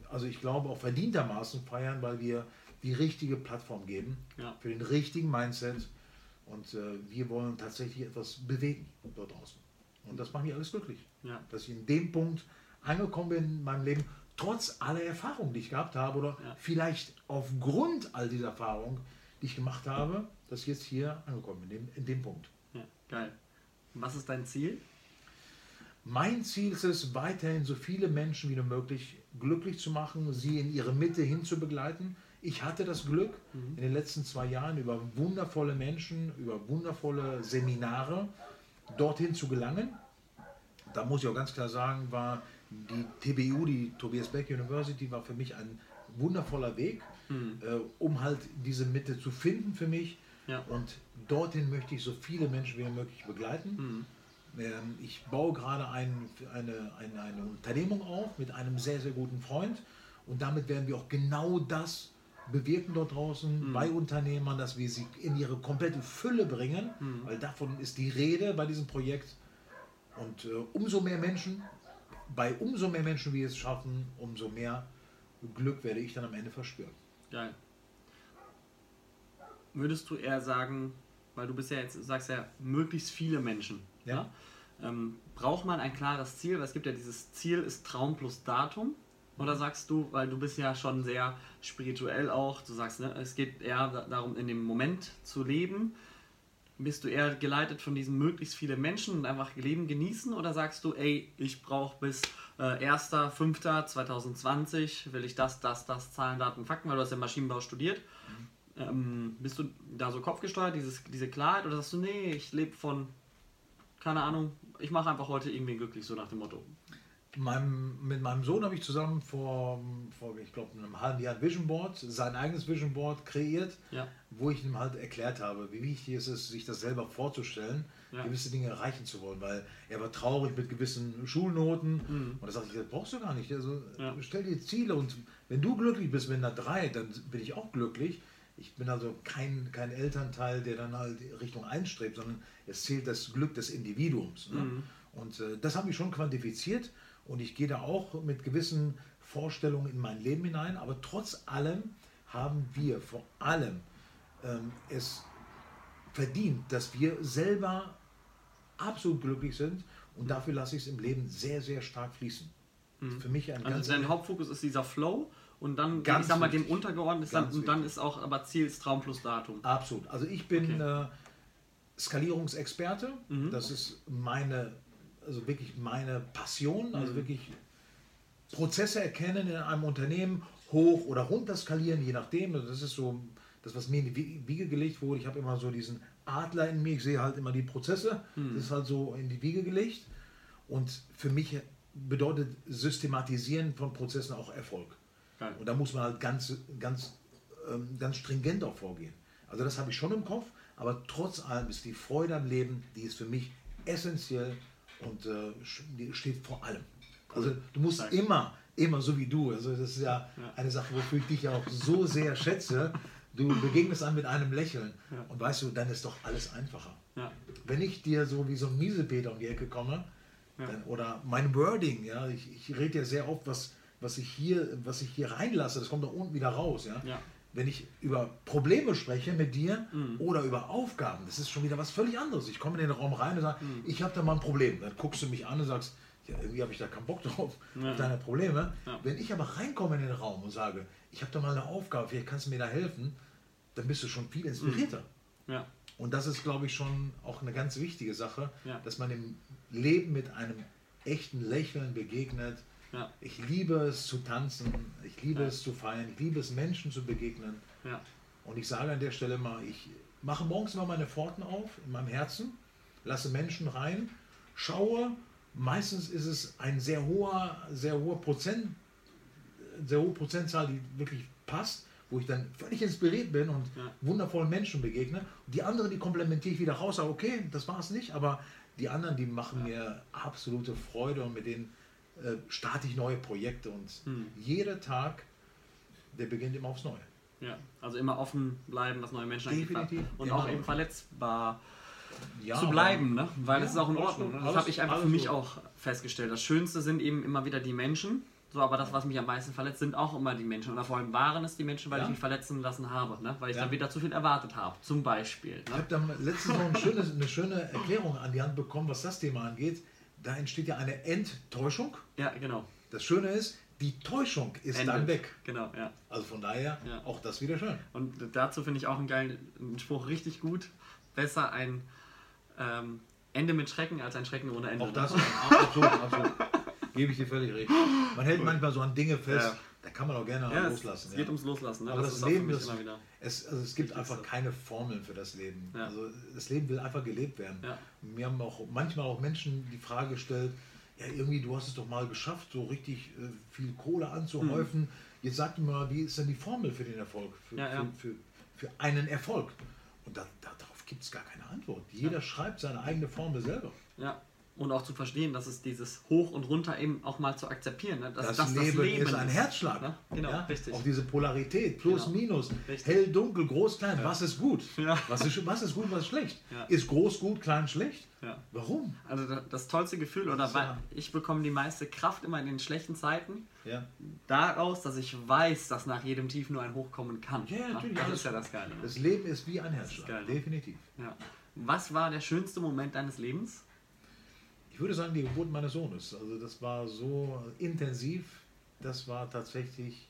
also ich glaube auch verdientermaßen feiern, weil wir die richtige Plattform geben Ja. für den richtigen Mindset und äh, wir wollen tatsächlich etwas bewegen dort draußen. Und das macht mich alles glücklich, Ja. dass ich in dem Punkt angekommen bin in meinem Leben, trotz aller Erfahrungen, die ich gehabt habe oder Ja. vielleicht aufgrund all dieser Erfahrungen, die ich gemacht habe, dass ich jetzt hier angekommen bin, in dem, in dem Punkt. ja. Geil. Was ist dein Ziel? Mein Ziel ist es, weiterhin so viele Menschen wie nur möglich glücklich zu machen, sie in ihre Mitte hin zu begleiten. Ich hatte das Glück, in den letzten zwei Jahren über wundervolle Menschen, über wundervolle Seminare dorthin zu gelangen. Da muss ich auch ganz klar sagen, war die TBU, die Tobias Beck University, war für mich ein wundervoller Weg, äh, um halt diese Mitte zu finden für mich. Ja. Und dorthin möchte ich so viele Menschen wie möglich begleiten. Ähm, Ich baue gerade ein, eine, eine, eine Unternehmung auf mit einem sehr, sehr guten Freund. Und damit werden wir auch genau das bewirken dort draußen bei Unternehmern, dass wir sie in ihre komplette Fülle bringen, weil davon ist die Rede bei diesem Projekt. Und äh, umso mehr Menschen, bei umso mehr Menschen wir es schaffen, umso mehr Glück werde ich dann am Ende verspüren. Geil. Würdest du eher sagen, weil du bist ja jetzt, sagst ja, möglichst viele Menschen. Ja. ne? Ähm, braucht man ein klares Ziel? Weil es gibt ja dieses Ziel ist Traum plus Datum. Oder sagst du, weil du bist ja schon sehr spirituell auch, du sagst, ne, es geht eher darum, in dem Moment zu leben. Bist du eher geleitet von diesen möglichst viele Menschen und einfach Leben genießen? Oder sagst du, ey, ich brauche bis äh, 1.5.2020, will ich das, das, das, Zahlen, Daten, Fakten, weil du hast ja Maschinenbau studiert. Mhm. Ähm, bist du da so kopfgesteuert, dieses, diese Klarheit? Oder sagst du, nee, ich lebe von, keine Ahnung, ich mache einfach heute irgendwie glücklich, so nach dem Motto? Meinem, mit meinem Sohn habe ich zusammen vor, vor ich glaube, einem halben Jahr ein Vision Board, sein eigenes Vision Board kreiert, ja. wo ich ihm halt erklärt habe, wie wichtig es ist, sich das selber vorzustellen, ja. gewisse Dinge erreichen zu wollen, weil er war traurig mit gewissen Schulnoten mhm. und da sagte ich, das brauchst du gar nicht. Also ja. stell dir Ziele und wenn du glücklich bist mit einer 3, dann bin ich auch glücklich. Ich bin also kein, kein Elternteil, der dann halt Richtung einstrebt, sondern es zählt das Glück des Individuums. Ne? Mhm. Und äh, das habe ich schon quantifiziert und ich gehe da auch mit gewissen Vorstellungen in mein Leben hinein. Aber trotz allem haben wir vor allem ähm, es verdient, dass wir selber absolut glücklich sind. Und dafür lasse ich es im Leben sehr, sehr stark fließen. Mhm. Für mich ein also dein Hauptfokus ist dieser Flow und dann, ganz ich sag mal, dem untergeordnet ist dann, und dann ist auch aber Ziel ist Traum plus Datum. Absolut. Also ich bin okay. äh, Skalierungsexperte. Mhm. Das ist meine also wirklich meine Passion, also mhm. wirklich Prozesse erkennen in einem Unternehmen, hoch oder runter skalieren, je nachdem. Also das ist so das, was mir in die Wiege gelegt wurde. Ich habe immer so diesen Adler in mir, ich sehe halt immer die Prozesse. Mhm. Das ist halt so in die Wiege gelegt. Und für mich bedeutet Systematisieren von Prozessen auch Erfolg. Geil. Und da muss man halt ganz, ganz, ähm, ganz stringent auch vorgehen. Also das habe ich schon im Kopf, aber trotz allem ist die Freude am Leben, die ist für mich essentiell und äh, steht vor allem. Also du musst Danke. immer, immer so wie du, also das ist ja, ja, eine Sache, wofür ich dich auch so sehr schätze, du begegnest einem mit einem Lächeln ja. und weißt du, dann ist doch alles einfacher. Ja. Wenn ich dir so wie so ein Miesepeter um die Ecke komme, dann, oder mein Wording, ja, ich, ich rede ja sehr oft, was, was ich hier, was ich hier reinlasse, das kommt da unten wieder raus, ja wenn ich über Probleme spreche mit dir mhm. oder über Aufgaben, das ist schon wieder was völlig anderes. Ich komme in den Raum rein und sage, mhm. ich habe da mal ein Problem. Dann guckst du mich an und sagst, ja, irgendwie habe ich da keinen Bock drauf, ja. deine Probleme. Ja. Wenn ich aber reinkomme in den Raum und sage, ich habe da mal eine Aufgabe, vielleicht kannst du mir da helfen, dann bist du schon viel inspirierter. Mhm. Ja. Und das ist, glaube ich, schon auch eine ganz wichtige Sache, dass man im Leben mit einem echten Lächeln begegnet, ja. Ich liebe es zu tanzen, ich liebe ja. es zu feiern, ich liebe es Menschen zu begegnen. Ja. Und ich sage an der Stelle mal, ich mache morgens mal meine Pforten auf in meinem Herzen, lasse Menschen rein, schaue. Meistens ist es ein sehr hoher, sehr hoher Prozent, sehr hohe Prozentzahl, die wirklich passt, wo ich dann völlig inspiriert bin und wundervollen Menschen begegne. Und die anderen, die komplementiere ich wieder raus, sage, okay, das war es nicht, aber die anderen, die machen mir absolute Freude und mit denen äh, starte ich neue Projekte und hm. jeder Tag, der beginnt immer aufs Neue. Ja, also immer offen bleiben, was neue Menschen Definitiv. Und auch eben verletzbar ja, zu bleiben, ne? weil ja, das ist auch in Ordnung. Ne? Das habe ich einfach für mich auch festgestellt. Das Schönste sind eben immer wieder die Menschen. So, aber das, was mich am meisten verletzt, sind auch immer die Menschen. Oder vor allem waren es die Menschen, weil ja. ich mich verletzen lassen habe. Ne? Weil ich ja. dann wieder zu viel erwartet habe. Zum Beispiel. Ne? Ich habe dann letztens noch eine schöne, eine schöne Erklärung an die Hand bekommen, was das Thema angeht da entsteht ja eine Enttäuschung. Ja, genau. Das Schöne ist, die Täuschung ist Ende. dann weg. Genau, ja. Also von daher ja. auch das wieder schön. Und dazu finde ich auch einen geilen einen Spruch richtig gut. Besser ein ähm, Ende mit Schrecken als ein Schrecken ohne Ende. Auch das, absolut, absolut. Gebe ich dir völlig recht. Man hält cool. manchmal so an Dinge fest. Ja da kann man auch gerne ja, loslassen. Es, geht ums Loslassen. Ne? Aber das, das Leben ist, es, also es gibt einfach keine Formeln für das Leben. Ja. Also das Leben will einfach gelebt werden. Ja. Mir haben auch manchmal auch Menschen die Frage gestellt, ja irgendwie, du hast es doch mal geschafft, so richtig äh, viel Kohle anzuhäufen. Mhm. Jetzt sag mir mal, wie ist denn die Formel für den Erfolg, für, für, für, für, einen Erfolg? Und da, da, darauf gibt es gar keine Antwort. Jeder schreibt seine eigene Formel selber. Ja, und auch zu verstehen, dass es dieses Hoch und Runter eben auch mal zu akzeptieren. Ne? Dass, das, das, Leben das, Leben ist ein Herzschlag. Ne? Genau, ja? richtig. Auch diese Polarität, plus, genau. minus, richtig. hell, dunkel, groß, klein. Ja. Was ist gut? Ja. Was, ist, was ist gut, was ist schlecht? Ist groß gut, klein schlecht? Warum? Also das tollste Gefühl, oder weil ich bekomme die meiste Kraft immer in den schlechten Zeiten daraus, dass ich weiß, dass nach jedem Tief nur ein Hoch kommen kann. Ja, natürlich. Das ist ja das Geile. Ne? Das Leben ist wie ein Herzschlag, ne? definitiv. Was war der schönste Moment deines Lebens? Ich würde sagen, die Geburt meines Sohnes. Also das war so intensiv, das war tatsächlich,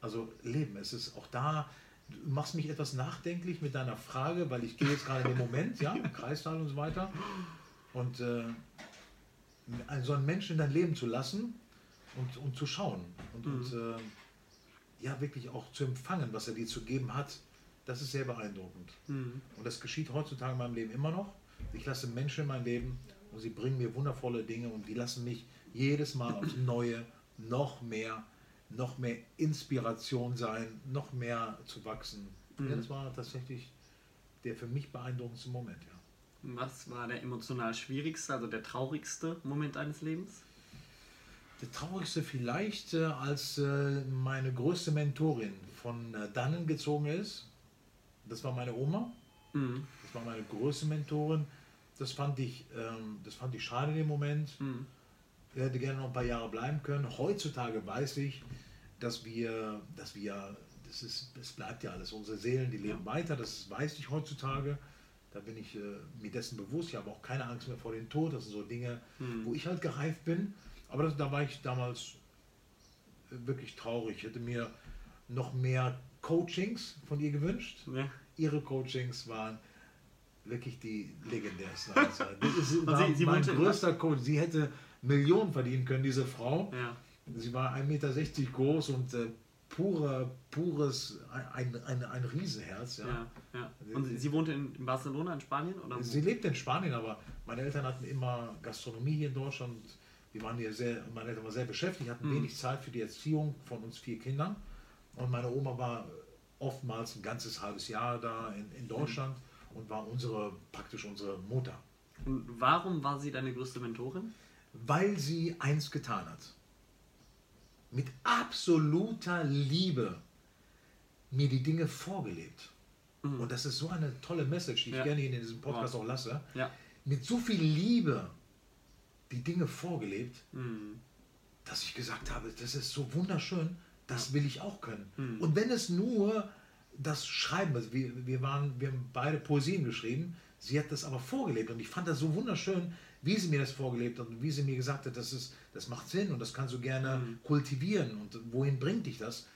also Leben. Es ist auch da, du machst mich etwas nachdenklich mit deiner Frage, weil ich gehe jetzt gerade in den Moment, ja, im Kreissaal und so weiter. Und äh, so einen Menschen in dein Leben zu lassen und, und zu schauen und, mhm. und äh, ja, wirklich auch zu empfangen, was er dir zu geben hat, das ist sehr beeindruckend. Mhm. Und das geschieht heutzutage in meinem Leben immer noch. Ich lasse Menschen in mein Leben und sie bringen mir wundervolle Dinge und die lassen mich jedes Mal aufs Neue noch mehr, noch mehr Inspiration sein, noch mehr zu wachsen. Mhm. Ja, das war tatsächlich der für mich beeindruckendste Moment, ja. Was war der emotional schwierigste, also der traurigste Moment deines Lebens? Der traurigste vielleicht, äh, als äh, meine größte Mentorin von äh, dannen gezogen ist. Das war meine Oma. Mhm. Das war meine größte Mentorin. Das fand ich, ähm, das fand ich schade in dem Moment. Mhm. Ich hätte gerne noch ein paar Jahre bleiben können. Heutzutage weiß ich, dass wir, dass wir, das ist, es bleibt ja alles. Unsere Seelen, die leben ja. weiter. Das weiß ich heutzutage. Da bin ich äh, mir dessen bewusst. Ich habe auch keine Angst mehr vor dem Tod. Das sind so Dinge, mhm. wo ich halt gereift bin. Aber das, da war ich damals äh, wirklich traurig. Ich hätte mir noch mehr Coachings von ihr gewünscht. Ja. Ihre Coachings waren wirklich die legendärsten. das ist, war sie, sie mein größter Coach. Sie hätte Millionen verdienen können, diese Frau. Ja. Sie war 1,60 Meter groß und äh, pure, pures, ein, ein, ein Riesenherz. Ja. Ja, ja. Und sie, sie wohnte in, in, Barcelona, in Spanien? Oder sie lebt in Spanien, aber meine Eltern hatten immer Gastronomie hier in Deutschland. Wir waren hier sehr, meine Eltern waren sehr beschäftigt, hatten mhm. wenig Zeit für die Erziehung von uns vier Kindern. Und meine Oma war oftmals ein ganzes halbes Jahr da in, in Deutschland mhm. Und war unsere, praktisch unsere Mutter. Und warum war sie deine größte Mentorin? Weil sie eins getan hat mit absoluter Liebe mir die Dinge vorgelebt. Mhm. Und das ist so eine tolle Message, die ich ja. gerne in diesem Podcast wow. auch lasse. Ja. Mit so viel Liebe die Dinge vorgelebt, mhm. dass ich gesagt habe, das ist so wunderschön, das will ich auch können. Mhm. Und wenn es nur das Schreiben, also wir, wir, waren, wir haben beide Poesien geschrieben, sie hat das aber vorgelebt und ich fand das so wunderschön, wie sie mir das vorgelebt hat und wie sie mir gesagt hat, das, ist, das macht Sinn und das kannst du gerne mhm. kultivieren und wohin bringt dich das?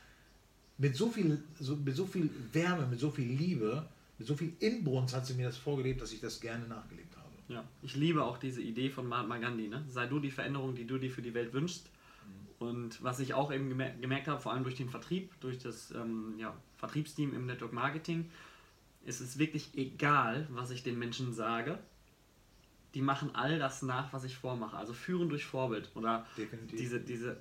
Mit so, viel, so, mit so viel Wärme, mit so viel Liebe, mit so viel Inbrunst hat sie mir das vorgelebt, dass ich das gerne nachgelebt habe. Ja, ich liebe auch diese Idee von Mahatma Gandhi. Ne? Sei du die Veränderung, die du dir für die Welt wünschst. Und was ich auch eben gemerkt, gemerkt habe, vor allem durch den Vertrieb, durch das ähm, ja, Vertriebsteam im Network Marketing, ist es wirklich egal, was ich den Menschen sage die machen all das nach, was ich vormache. Also führen durch Vorbild. Oder Definitiv. diese, diese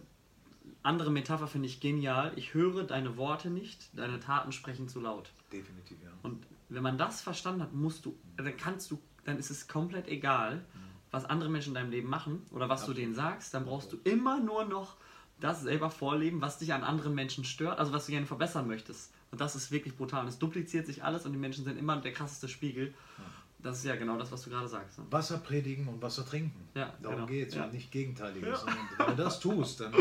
andere Metapher finde ich genial. Ich höre deine Worte nicht, deine Taten sprechen zu laut. Definitiv, ja. Und wenn man das verstanden hat, musst du, dann kannst du, dann ist es komplett egal, mhm. Was andere Menschen in deinem Leben machen oder was Absolut. du denen sagst. Dann brauchst du immer nur noch das selber vorleben, was dich an anderen Menschen stört, also was du gerne verbessern möchtest. Und das ist wirklich brutal. Und es dupliziert sich alles und die Menschen sind immer der krasseste Spiegel. Ja. Das ist ja genau das, was du gerade sagst. Ne? Wasser predigen und Wasser trinken. Ja, Darum genau. geht es ja. und nicht Gegenteiliges. Ja. wenn du das tust, dann,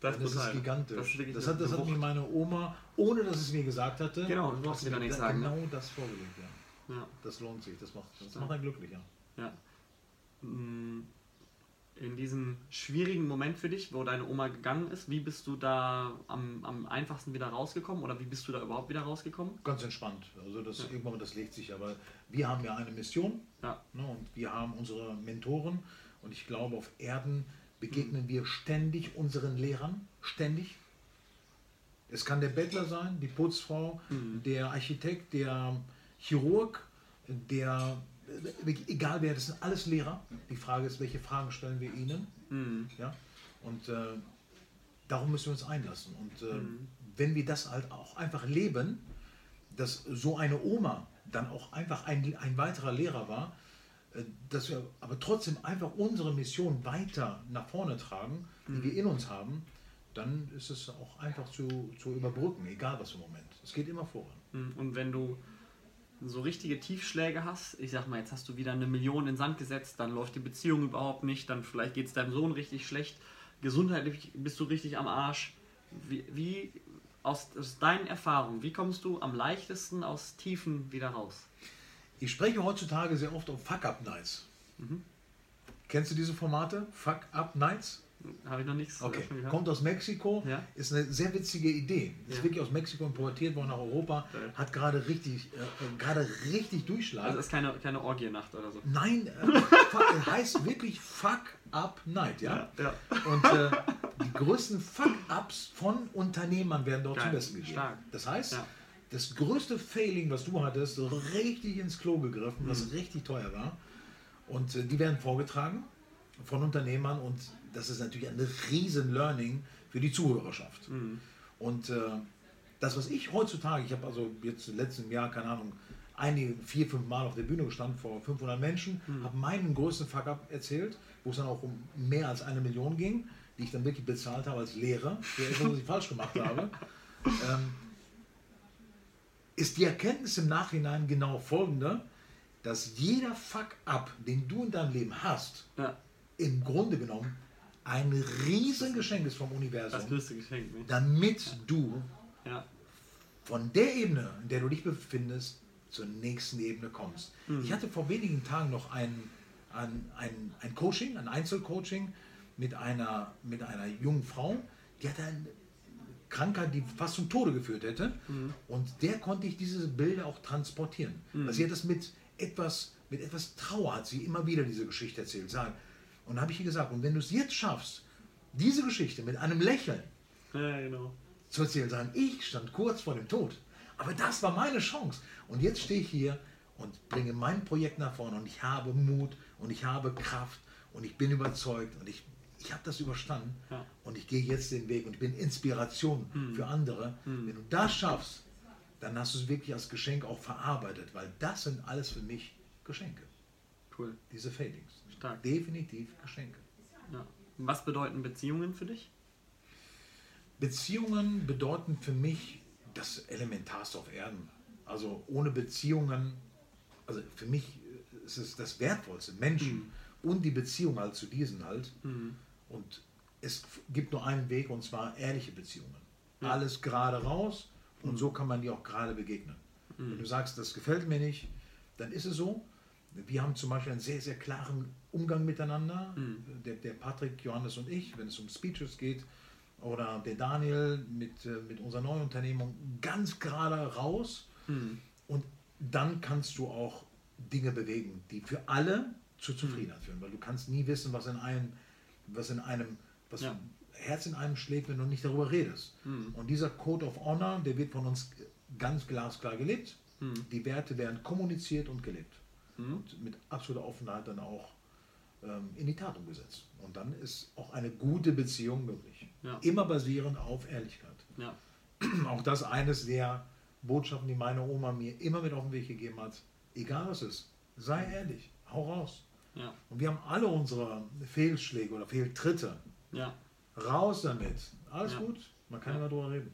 das dann ist es gigantisch. Das, das, hat, das hat mir meine Oma, ohne dass es mir gesagt hatte, genau, du brauchst mir nichts sagen. Genau ne? das vorgelegt. Ja. Das lohnt sich, das macht, das macht einen glücklicher. Ja. Mm, in diesem schwierigen Moment für dich, wo deine Oma gegangen ist, wie bist du da am, am einfachsten wieder rausgekommen oder wie bist du da überhaupt wieder rausgekommen? Ganz entspannt. Also das ja. irgendwann das legt sich, aber wir haben ja eine Mission ja. Ne, und wir haben unsere Mentoren und ich glaube, auf Erden begegnen mhm. wir ständig unseren Lehrern, ständig. Es kann der Bettler sein, die Putzfrau, mhm. der Architekt, der Chirurg, der egal wer, das sind alles Lehrer. Die Frage ist, welche Fragen stellen wir ihnen? Mhm. Ja? Und äh, darum müssen wir uns einlassen. Und äh, mhm. wenn wir das halt auch einfach leben, dass so eine Oma dann auch einfach ein, ein weiterer Lehrer war, äh, dass wir aber trotzdem einfach unsere Mission weiter nach vorne tragen, die mhm. wir in uns haben, dann ist es auch einfach zu, zu überbrücken, egal was im Moment. Es geht immer voran. Mhm. Und wenn du so richtige Tiefschläge hast, ich sag mal, jetzt hast du wieder eine Million in den Sand gesetzt, dann läuft die Beziehung überhaupt nicht, dann vielleicht geht es deinem Sohn richtig schlecht, gesundheitlich bist du richtig am Arsch. Wie, wie aus, aus deinen Erfahrungen, wie kommst du am leichtesten aus Tiefen wieder raus? Ich spreche heutzutage sehr oft um Fuck-Up-Nights. Mhm. Kennst du diese Formate? Fuck-Up-Nights? Habe ich noch nichts Okay, davon gehört. kommt aus Mexiko, Ja. ist eine sehr witzige Idee. Ist Ja. wirklich aus Mexiko importiert worden nach Europa, Ja. hat gerade richtig, äh, äh, gerade richtig Durchschlag. Also ist keine, keine Orgienacht oder so. Nein, äh, fuck, heißt wirklich Fuck Up Night, ja? ja. Und äh, die größten Fuck-Ups von Unternehmern werden dort Geil, zum Besten gegeben. stark. Das heißt, das größte Failing, was du hattest, so richtig ins Klo gegriffen, Mhm. was richtig teuer war. Und äh, die werden vorgetragen von Unternehmern und das ist natürlich ein riesen Learning für die Zuhörerschaft. Mhm. Und äh, das, was ich heutzutage, ich habe also jetzt im letzten Jahr, keine Ahnung, einige, vier, fünf Mal auf der Bühne gestanden vor 500 Menschen, habe meinen größten Fuck-Up erzählt, wo es dann auch um mehr als eine Million ging, die ich dann wirklich bezahlt habe als Lehrer für etwas, was ich falsch gemacht habe. Ähm, ist die Erkenntnis im Nachhinein genau folgende, dass jeder Fuck-Up, den du in deinem Leben hast, ja. im Grunde genommen ein Riesengeschenk ist vom Das Universum, größte Geschenk. Ne? damit du Ja. von der Ebene, in der du dich befindest, zur nächsten Ebene kommst. Mhm. Ich hatte vor wenigen Tagen noch ein, ein, ein, ein Coaching, ein Einzelcoaching mit einer, mit einer jungen Frau, die hatte eine Krankheit, die fast zum Tode geführt hätte. Mhm. Und der konnte ich diese Bilder auch transportieren. Weil sie hat das mit etwas, mit etwas Trauer, hat sie immer wieder diese Geschichte erzählt. Sagen. Und da habe ich ihr gesagt, und wenn du es jetzt schaffst, diese Geschichte mit einem Lächeln ja, genau. zu erzählen, sagen, ich stand kurz vor dem Tod. Aber das war meine Chance. Und jetzt stehe ich hier und bringe mein Projekt nach vorne und ich habe Mut und ich habe Kraft und ich bin überzeugt und ich, ich habe das überstanden Ja. und ich gehe jetzt den Weg und ich bin Inspiration für andere. Wenn du das schaffst, dann hast du es wirklich als Geschenk auch verarbeitet, weil das sind alles für mich Geschenke, Cool. diese Failings. Stark. Definitiv Geschenke. Ja. Was bedeuten Beziehungen für dich? Beziehungen bedeuten für mich das Elementarste auf Erden. Also ohne Beziehungen, also für mich äh, ist es das Wertvollste, Menschen und die Beziehung halt zu diesen halt. Und es gibt nur einen Weg und zwar ehrliche Beziehungen. Alles gerade raus und so kann man dir auch gerade begegnen. Wenn du sagst, das gefällt mir nicht, dann ist es so. Wir haben zum Beispiel einen sehr, sehr klaren Umgang miteinander. Der, der Patrick, Johannes und ich, wenn es um Speeches geht, oder der Daniel mit, äh, mit unserer Neuunternehmung, ganz gerade raus. Und dann kannst du auch Dinge bewegen, die für alle zur Zufriedenheit führen, weil du kannst nie wissen, was in einem, was in einem, was Ja. Herz in einem schlägt, wenn du nicht darüber redest. Und dieser Code of Honor, der wird von uns ganz glasklar gelebt. Die Werte werden kommuniziert und gelebt. Und mit absoluter Offenheit dann auch in die Tat umgesetzt. Und dann ist auch eine gute Beziehung möglich. Ja. Immer basierend auf Ehrlichkeit. Ja. Auch das eines der Botschaften, die meine Oma mir immer mit auf den Weg gegeben hat. Egal was ist, sei ehrlich, hau raus. Ja. Und wir haben alle unsere Fehlschläge oder Fehltritte. Raus damit. Alles gut, man kann Ja. immer drüber reden.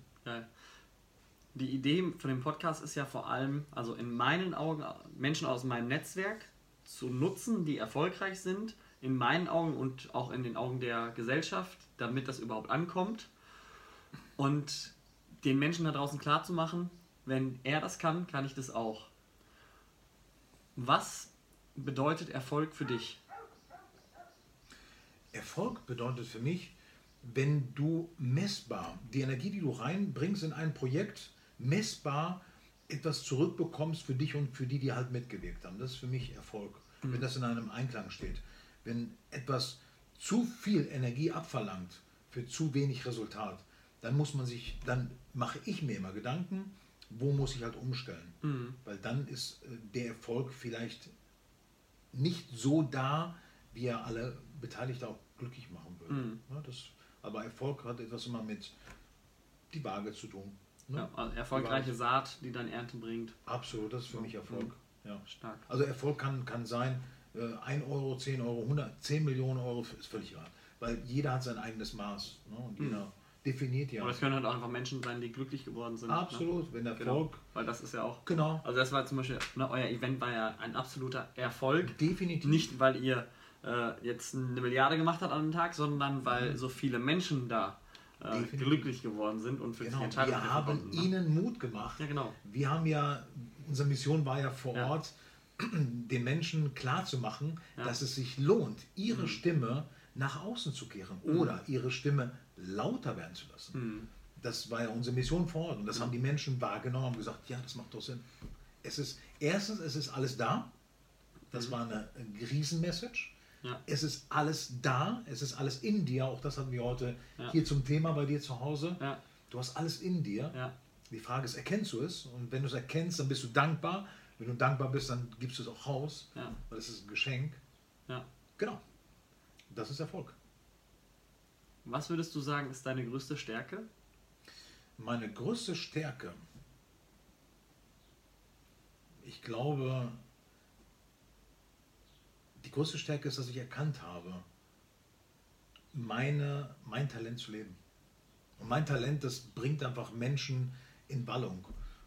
Die Idee von dem Podcast ist ja vor allem, also in meinen Augen, Menschen aus meinem Netzwerk zu nutzen, die erfolgreich sind, in meinen Augen und auch in den Augen der Gesellschaft, damit das überhaupt ankommt. Und den Menschen da draußen klarzumachen, wenn er das kann, kann ich das auch. Was bedeutet Erfolg für dich? Erfolg bedeutet für mich, wenn du messbar die Energie, die du reinbringst in ein Projekt, messbar etwas zurückbekommst für dich und für die, die halt mitgewirkt haben. Das ist für mich Erfolg, wenn das in einem Einklang steht. Wenn etwas zu viel Energie abverlangt für zu wenig Resultat, dann muss man sich, dann mache ich mir immer Gedanken, wo muss ich halt umstellen. Weil dann ist äh, der Erfolg vielleicht nicht so da, wie er alle Beteiligten auch glücklich machen würde. Mhm. Ja, das, aber Erfolg hat etwas immer mit die Waage zu tun. Ne? Ja, also erfolgreiche Saat, die dann Ernte bringt. Absolut, das ist für mich Erfolg. Ja. Stark. Also Erfolg kann, kann sein, äh, 1 Euro, 10 Euro, 100, 10 Millionen Euro ist völlig egal. Weil jeder hat sein eigenes Maß. Ne? Und jeder definiert ja. Aber es können halt auch einfach Menschen sein, die glücklich geworden sind. Absolut, wenn Ne? Erfolg, Genau. Weil das ist ja auch. genau, Also das war zum Beispiel, ne, euer Event war ja ein absoluter Erfolg. definitiv. Nicht, weil ihr äh, jetzt eine Milliarde gemacht habt an einem Tag, sondern weil so viele Menschen da äh, glücklich geworden sind und für sich Genau, Entscheidungen wir haben konnten, ne? ihnen Mut gemacht. Ja, genau. Wir haben ja, unsere Mission war ja vor Ja. Ort, den Menschen klarzumachen, Ja. dass es sich lohnt, ihre Stimme nach außen zu kehren oder ihre Stimme lauter werden zu lassen. Mhm. Das war ja unsere Mission vor Ort und das haben die Menschen wahrgenommen und gesagt, ja, das macht doch Sinn. Es ist erstens, es ist alles da. Das war eine Riesenmessage. Ja. Es ist alles da, es ist alles in dir. Auch das hatten wir heute Ja. hier zum Thema bei dir zu Hause. Ja. Du hast alles in dir. Die Frage ist, erkennst du es? Und wenn du es erkennst, dann bist du dankbar. Wenn du dankbar bist, dann gibst du es auch raus, weil es ist ein Geschenk. Genau. Das ist Erfolg. Was würdest du sagen, ist deine größte Stärke? Meine größte Stärke, ich glaube, die größte Stärke ist, dass ich erkannt habe, meine, mein Talent zu leben. Und mein Talent, das bringt einfach Menschen in Ballung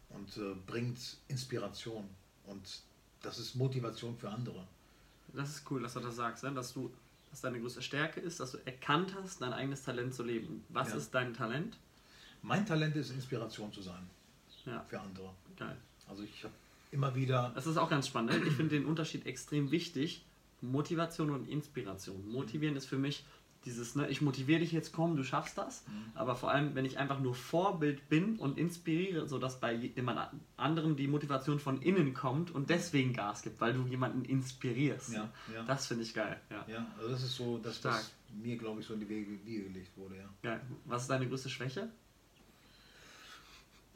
und äh, bringt Inspiration. Und das ist Motivation für andere. Das ist cool, dass du das sagst, ne? dass du, dass deine größte Stärke ist, dass du erkannt hast, dein eigenes Talent zu leben. Was Ja. ist dein Talent? Mein Talent ist, Inspiration zu sein Ja, für andere. geil. Also ich habe immer wieder Das ist auch ganz spannend. ne? Ich finde den Unterschied extrem wichtig. Motivation und Inspiration. Motivieren ist für mich dieses, ne, ich motiviere dich jetzt, komm, du schaffst das. Aber vor allem, wenn ich einfach nur Vorbild bin und inspiriere, sodass bei jemand anderem die Motivation von innen kommt und deswegen Gas gibt, weil du jemanden inspirierst. Ja, ja. Das finde ich geil. Ja. Ja, also das ist so, das, Stark. was mir, glaube ich, so in die Wege, gelegt wurde, ja. Geil. Was ist deine größte Schwäche?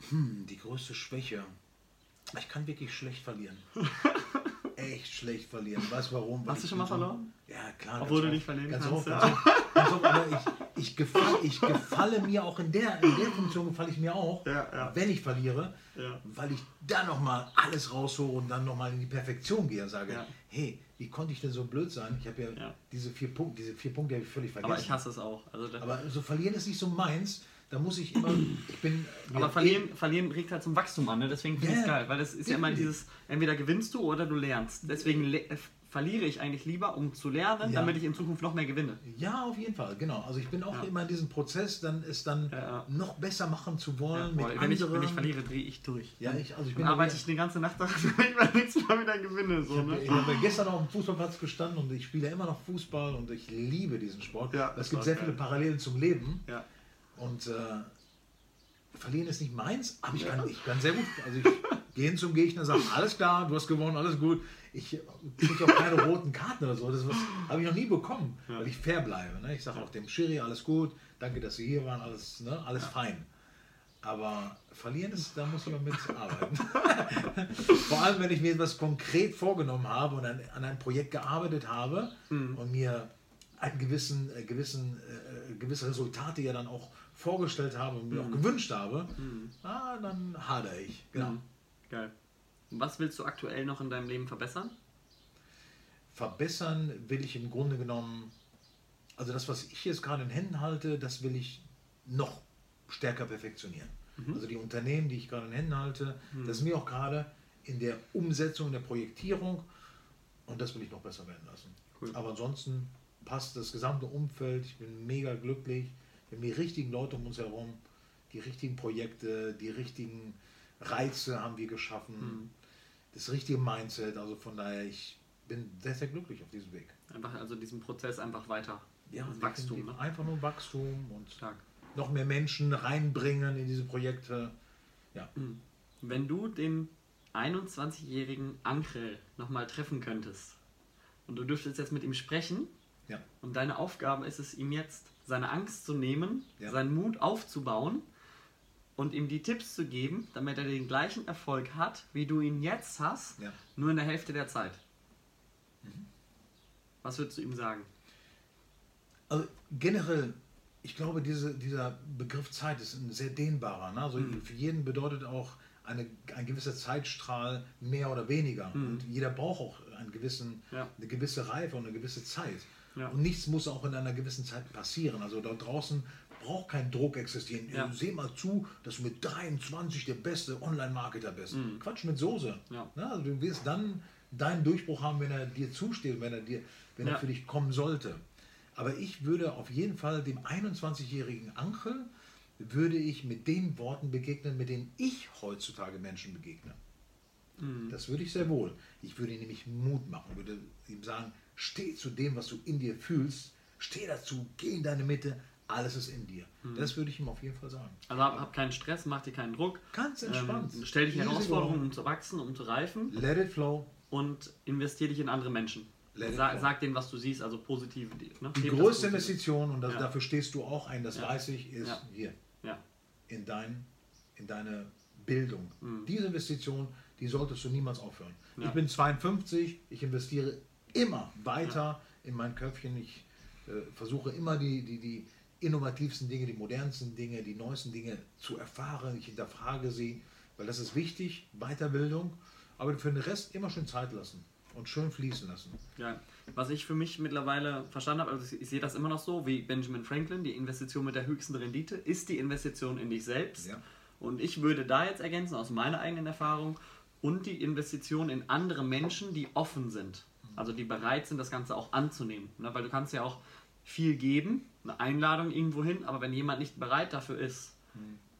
Hm, die größte Schwäche. Ich kann wirklich schlecht verlieren. Echt schlecht verlieren. Weißt du warum? Hast du schon mal verloren? Ja, klar. Obwohl du nicht verlieren ganz kannst, Oft, ja. ganz oft, aber ich, ich, gefall, ich gefalle mir auch in der, in der Funktion gefalle ich mir auch, Ja, ja. wenn ich verliere, weil ich dann nochmal alles raushole und dann nochmal in die Perfektion gehe und sage, hey, wie konnte ich denn so blöd sein? Ich habe ja, diese vier Punkte, diese vier Punkte habe ich völlig vergessen. Aber ich hasse es auch. Also da, Aber so verlieren ist nicht so meins. Da muss ich immer. Ich bin. Aber verlieren, verlieren regt halt zum Wachstum an, ne? deswegen finde ich es Ja, geil, weil das ist ja immer dieses, entweder gewinnst du oder du lernst. Deswegen le äh, verliere ich eigentlich lieber, um zu lernen, Ja. damit ich in Zukunft noch mehr gewinne. Ja, auf jeden Fall, genau. Also ich bin auch Ja. immer in diesem Prozess, dann ist dann Ja, ja. noch besser machen zu Ja, wollen mit wenn, ich, anderen. wenn ich verliere, drehe ich durch. Ja, ich, also ich Dann bin arbeite ich die ganze Nacht daran, damit ich beim nächsten Mal wieder gewinne. So, Ich habe ne? hab ja gestern auf dem Fußballplatz gestanden und ich spiele immer noch Fußball und ich liebe diesen Sport. Ja, es gibt sehr geil. viele Parallelen zum Leben Ja. Und äh, verlieren ist nicht meins, aber ich kann, ich kann sehr gut. Also ich gehe zum Gegner, sage, alles klar, du hast gewonnen, alles gut. Ich kriege auch keine roten Karten oder so. Das habe ich noch nie bekommen, weil ich fair bleibe. Ne? Ich sage auch dem Schiri, alles gut, danke, dass Sie hier waren, alles, ne? alles fein. Aber verlieren ist, da muss ich mal mitarbeiten. Vor allem, wenn ich mir etwas konkret vorgenommen habe und an, an einem Projekt gearbeitet habe und mir einen gewissen, äh, gewissen, äh, gewisse Resultate ja dann auch vorgestellt habe und mir auch gewünscht habe, ah, dann hadere ich. Genau. Mhm. Geil. Was willst du aktuell noch in deinem Leben verbessern? Verbessern will ich im Grunde genommen, also das, was ich jetzt gerade in Händen halte, das will ich noch stärker perfektionieren. Also die Unternehmen, die ich gerade in Händen halte, das ist mir auch gerade in der Umsetzung, in der Projektierung und das will ich noch besser werden lassen. Cool. Aber ansonsten passt das gesamte Umfeld, ich bin mega glücklich, wir haben die richtigen Leute um uns herum, die richtigen Projekte, die richtigen Reize haben wir geschaffen, das richtige Mindset, also von daher, ich bin sehr, sehr glücklich auf diesem Weg. Einfach also diesen Prozess einfach weiter. Ja, das Wachstum. Ne? Einfach nur Wachstum und Stark. noch mehr Menschen reinbringen in diese Projekte. Ja, Wenn du den 21-jährigen Ankel nochmal treffen könntest und du dürftest jetzt mit ihm sprechen ja, und deine Aufgabe ist es, ihm jetzt seine Angst zu nehmen, Ja. seinen Mut aufzubauen und ihm die Tipps zu geben, damit er den gleichen Erfolg hat, wie du ihn jetzt hast, ja. nur in der Hälfte der Zeit. Mhm. Was würdest du ihm sagen? Also generell, ich glaube, diese, dieser Begriff Zeit ist ein sehr dehnbarer. Ne? Also Mhm. für jeden bedeutet auch eine, ein gewisser Zeitstrahl mehr oder weniger. Und jeder braucht auch einen gewissen, Mhm. Ja. eine gewisse Reife und eine gewisse Zeit. Ja. Und nichts muss auch in einer gewissen Zeit passieren. Also dort draußen braucht kein Druck existieren. Ja. Seh mal zu, dass du mit 23 der beste Online-Marketer bist. Quatsch mit Soße. Mhm. Ja. Ne? Also du wirst dann deinen Durchbruch haben, wenn er dir zusteht, wenn er, dir, wenn Ja. er für dich kommen sollte. Aber ich würde auf jeden Fall dem 21-jährigen Ankel, würde ich mit den Worten begegnen, mit denen ich heutzutage Menschen begegne. Das würde ich sehr wohl. Ich würde ihm nämlich Mut machen, würde ihm sagen, steh zu dem, was du in dir fühlst, steh dazu, geh in deine Mitte, alles ist in dir. Das würde ich ihm auf jeden Fall sagen. Also hab, hab keinen Stress, mach dir keinen Druck. Ganz entspannt. Ähm, stell dich Easy Herausforderungen, going. um zu wachsen, um zu reifen Let it flow. und investier dich in andere Menschen. Let it Sa go. sag denen, was du siehst, also positive. Ne? Die das größte. Investition, und das, Ja. dafür stehst du auch ein, das Ja. weiß ich, ist Ja. hier, in, dein, in deine Bildung. Mhm. Diese Investition, die solltest du niemals aufhören. Ich bin 52, ich investiere immer weiter in mein Köpfchen. Ich äh, versuche immer die, die, die innovativsten Dinge, die modernsten Dinge, die neuesten Dinge zu erfahren. Ich hinterfrage sie, weil das ist wichtig, Weiterbildung. Aber für den Rest immer schön Zeit lassen und schön fließen lassen. Ja, was ich für mich mittlerweile verstanden habe, also ich, ich sehe das immer noch so, wie Benjamin Franklin, die Investition mit der höchsten Rendite ist die Investition in dich selbst. Ja. Und ich würde da jetzt ergänzen, aus meiner eigenen Erfahrung, und die Investition in andere Menschen, die offen sind. Also die bereit sind, das Ganze auch anzunehmen. Ne? Weil du kannst ja auch viel geben, eine Einladung irgendwo hin, aber wenn jemand nicht bereit dafür ist,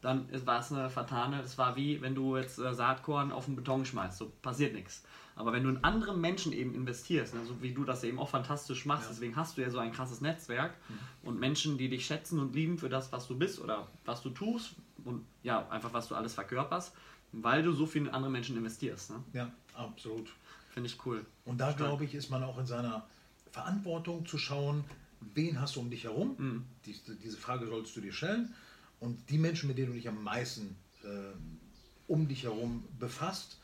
dann war es eine vertane, es war wie wenn du jetzt äh, Saatkorn auf den Beton schmeißt, so passiert nichts. Aber wenn du in andere Menschen eben investierst, ne, so wie du das eben auch fantastisch machst, deswegen hast du ja so ein krasses Netzwerk und Menschen, die dich schätzen und lieben für das, was du bist oder was du tust und ja, einfach was du alles verkörperst, weil du so viel in andere Menschen investierst. Ne? Ja, absolut. Finde ich cool. Und da, glaube ich, ist man auch in seiner Verantwortung zu schauen, wen hast du um dich herum? Mhm. Diese, diese Frage solltest du dir stellen. Und die Menschen, mit denen du dich am meisten äh, um dich herum befasst,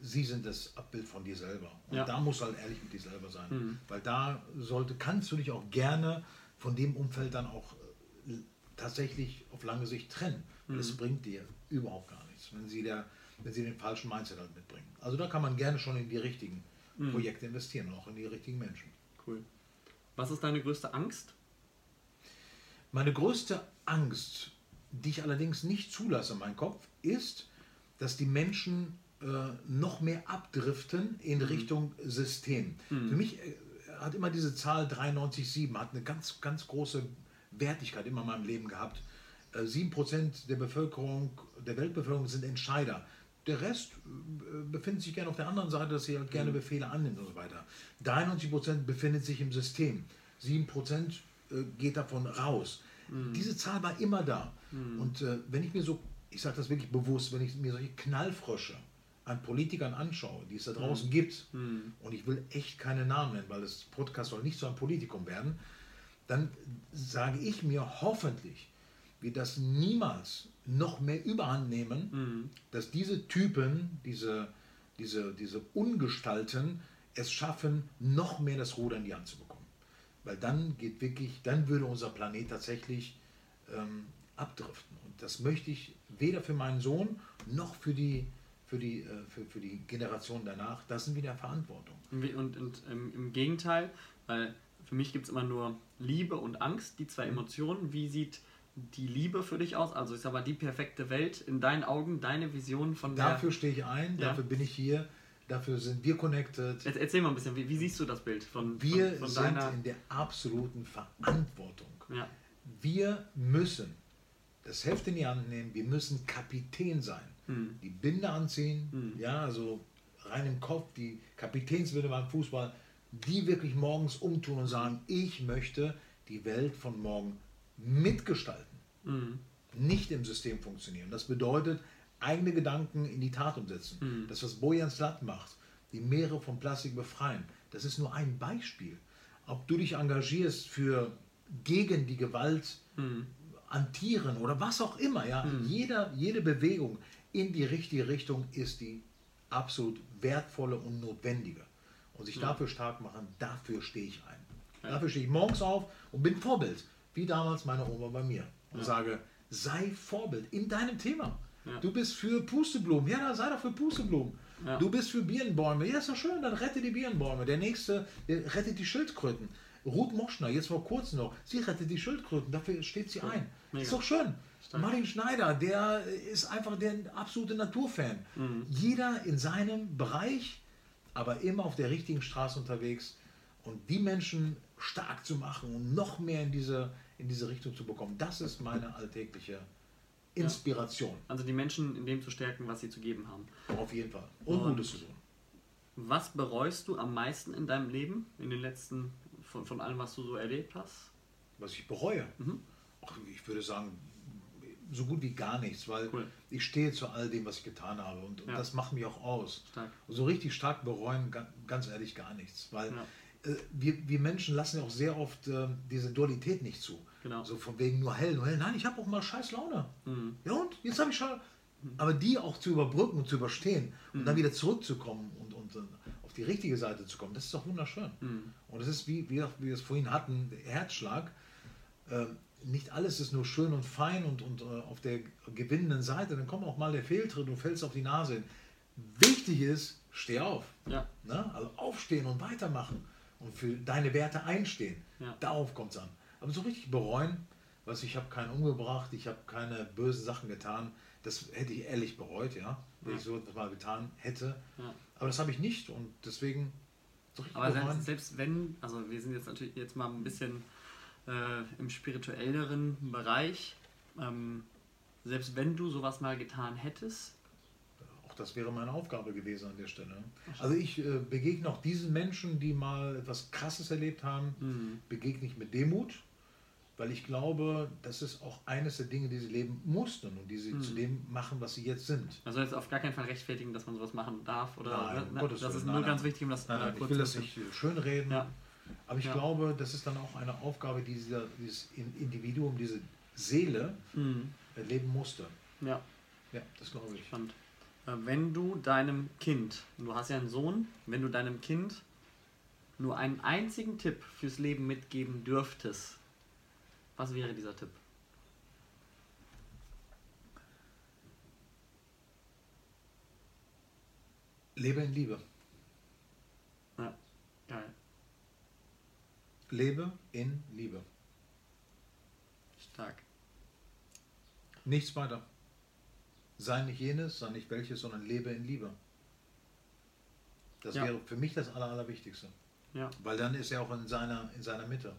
sie sind das Abbild von dir selber. Und Ja. da musst du halt ehrlich mit dir selber sein. Mhm. Weil da sollte, kannst du dich auch gerne von dem Umfeld dann auch äh, tatsächlich auf lange Sicht trennen. Weil es bringt dir überhaupt gar nichts, wenn sie, der, wenn sie den falschen Mindset halt mitbringen. Also da kann man gerne schon in die richtigen Projekte investieren und auch in die richtigen Menschen. Cool. Was ist deine größte Angst? Meine größte Angst, die ich allerdings nicht zulasse in meinem Kopf, ist, dass die Menschen äh, noch mehr abdriften in Richtung System. Für mich äh, hat immer diese Zahl 93,7 hat eine ganz, ganz große Wertigkeit immer in meinem Leben gehabt. Äh, 7% der Bevölkerung, der Weltbevölkerung sind Entscheider. Der Rest äh, befindet sich gerne auf der anderen Seite, dass sie halt gerne Befehle annimmt und so weiter. 93% befindet sich im System. 7% äh, geht davon raus. Diese Zahl war immer da. Und äh, wenn ich mir so, ich sage das wirklich bewusst, wenn ich mir solche Knallfrösche an Politikern anschaue, die es da draußen gibt, und ich will echt keine Namen nennen, weil das Podcast soll nicht so ein Politikum werden, dann sage ich mir hoffentlich, wird das niemals noch mehr überhand nehmen, dass diese Typen, diese, diese, diese Ungestalten es schaffen, noch mehr das Ruder in die Hand zu bekommen. Weil dann geht wirklich, dann würde unser Planet tatsächlich ähm, abdriften. Und das möchte ich weder für meinen Sohn noch für die, für die, äh, für, für die Generation danach. Das sind wieder Verantwortung. Und, und, und im, im Gegenteil, weil für mich gibt es immer nur Liebe und Angst, die zwei Emotionen. Wie sieht die Liebe für dich aus? Also ich sag mal, die perfekte Welt in deinen Augen, deine Vision von der... Dafür stehe ich ein, Ja. dafür bin ich hier, dafür sind wir connected. Jetzt erzähl mal ein bisschen, wie, wie siehst du das Bild von, Wir von, von sind deiner... in der absoluten Verantwortung. Ja, Wir müssen das Heft in die Hand nehmen, wir müssen Kapitän sein. Hm. Die Binde anziehen, ja, also rein im Kopf, die Kapitänsbinde beim Fußball, die wirklich morgens umtun und sagen, ich möchte die Welt von morgen mitgestalten, Mhm. nicht im System funktionieren. Das bedeutet, eigene Gedanken in die Tat umsetzen. Das, was Bojan Slat macht, die Meere von Plastik befreien, das ist nur ein Beispiel. Ob du dich engagierst für gegen die Gewalt an Tieren oder was auch immer, ja, Jeder, jede Bewegung in die richtige Richtung ist die absolut wertvolle und notwendige. Und sich dafür stark machen, dafür stehe ich ein. Dafür stehe ich morgens auf und bin Vorbild, wie damals meine Oma bei mir. Und sage, sei Vorbild in deinem Thema. Ja. Du bist für Pusteblumen, ja, dann sei doch für Pusteblumen. Ja. Du bist für Birnenbäume, ja, ist doch schön, dann rette die Birnenbäume. Der nächste der rettet die Schildkröten. Ruth Moschner, jetzt vor kurzem noch, sie rettet die Schildkröten, dafür steht sie ein. Mega. Ist doch schön. Stark. Martin Schneider, der ist einfach der absolute Naturfan. Mhm. Jeder in seinem Bereich, aber immer auf der richtigen Straße unterwegs und die Menschen stark zu machen und noch mehr in diese, in diese Richtung zu bekommen. Das ist meine alltägliche Inspiration. Also die Menschen in dem zu stärken, was sie zu geben haben. Auf jeden Fall. Und Und- Gutes zu tun. Was bereust du am meisten in deinem Leben in den letzten von, von allem, was du so erlebt hast? Was ich bereue? Mhm. Ach, ich würde sagen, so gut wie gar nichts, weil Cool. ich stehe zu all dem, was ich getan habe und, und Ja. das macht mich auch aus. Stark. So richtig stark bereuen, ga- ganz ehrlich, gar nichts, weil Ja. äh, wir, wir Menschen lassen ja auch sehr oft äh, diese Dualität nicht zu. Genau. So von wegen nur hell, nur hell. Nein, ich habe auch mal scheiß Laune. Mhm. Ja und? Jetzt habe ich schon. Aber die auch zu überbrücken und zu überstehen und Mhm. dann wieder zurückzukommen und, und äh, auf die richtige Seite zu kommen, das ist doch wunderschön. Mhm. Und es ist, wie, wie, wir es vorhin hatten, der Herzschlag. Äh, nicht alles ist nur schön und fein und, und äh, auf der gewinnenden Seite. Dann kommt auch mal der Fehltritt und du fällst auf die Nase hin. Wichtig ist, steh auf. Ja. Ne? Also aufstehen und weitermachen und für deine Werte einstehen. Ja. Darauf kommt es an. Aber so richtig bereuen, was ich habe keinen umgebracht, ich habe keine bösen Sachen getan, das hätte ich ehrlich bereut, ja, wenn Ja. ich so etwas mal getan hätte. Ja. Aber das habe ich nicht und deswegen so Aber selbst, selbst wenn, also wir sind jetzt natürlich jetzt mal ein bisschen äh, im spirituelleren Bereich, ähm, selbst wenn du sowas mal getan hättest, Auch das wäre meine Aufgabe gewesen an der Stelle. Also ich äh, begegne auch diesen Menschen, die mal etwas Krasses erlebt haben, Mhm. begegne ich mit Demut, weil ich glaube, das ist auch eines der Dinge, die sie leben mussten und die sie Mhm. zu dem machen, was sie jetzt sind. also jetzt auf gar keinen Fall rechtfertigen, dass man sowas machen darf oder Nein, um ne, Gottes das ist nur nein, ganz wichtig, um das Nein, äh, nein, ich kurz will zu das nicht schönreden, Ja. aber ich Ja. glaube, das ist dann auch eine Aufgabe, die dieser, dieses In- Individuum, diese Seele Mhm. äh, leben musste. Ja, Ja, das glaube ich. spannend. Äh, wenn du deinem Kind, du hast ja einen Sohn, wenn du deinem Kind nur einen einzigen Tipp fürs Leben mitgeben dürftest, was wäre dieser Tipp? Lebe in Liebe. Ja, geil. Lebe in Liebe. Stark. Nichts weiter. Sei nicht jenes, sei nicht welches, sondern lebe in Liebe. Das Ja. wäre für mich das Aller, Allerwichtigste. Ja. Weil dann ist er auch in seiner, in seiner Mitte.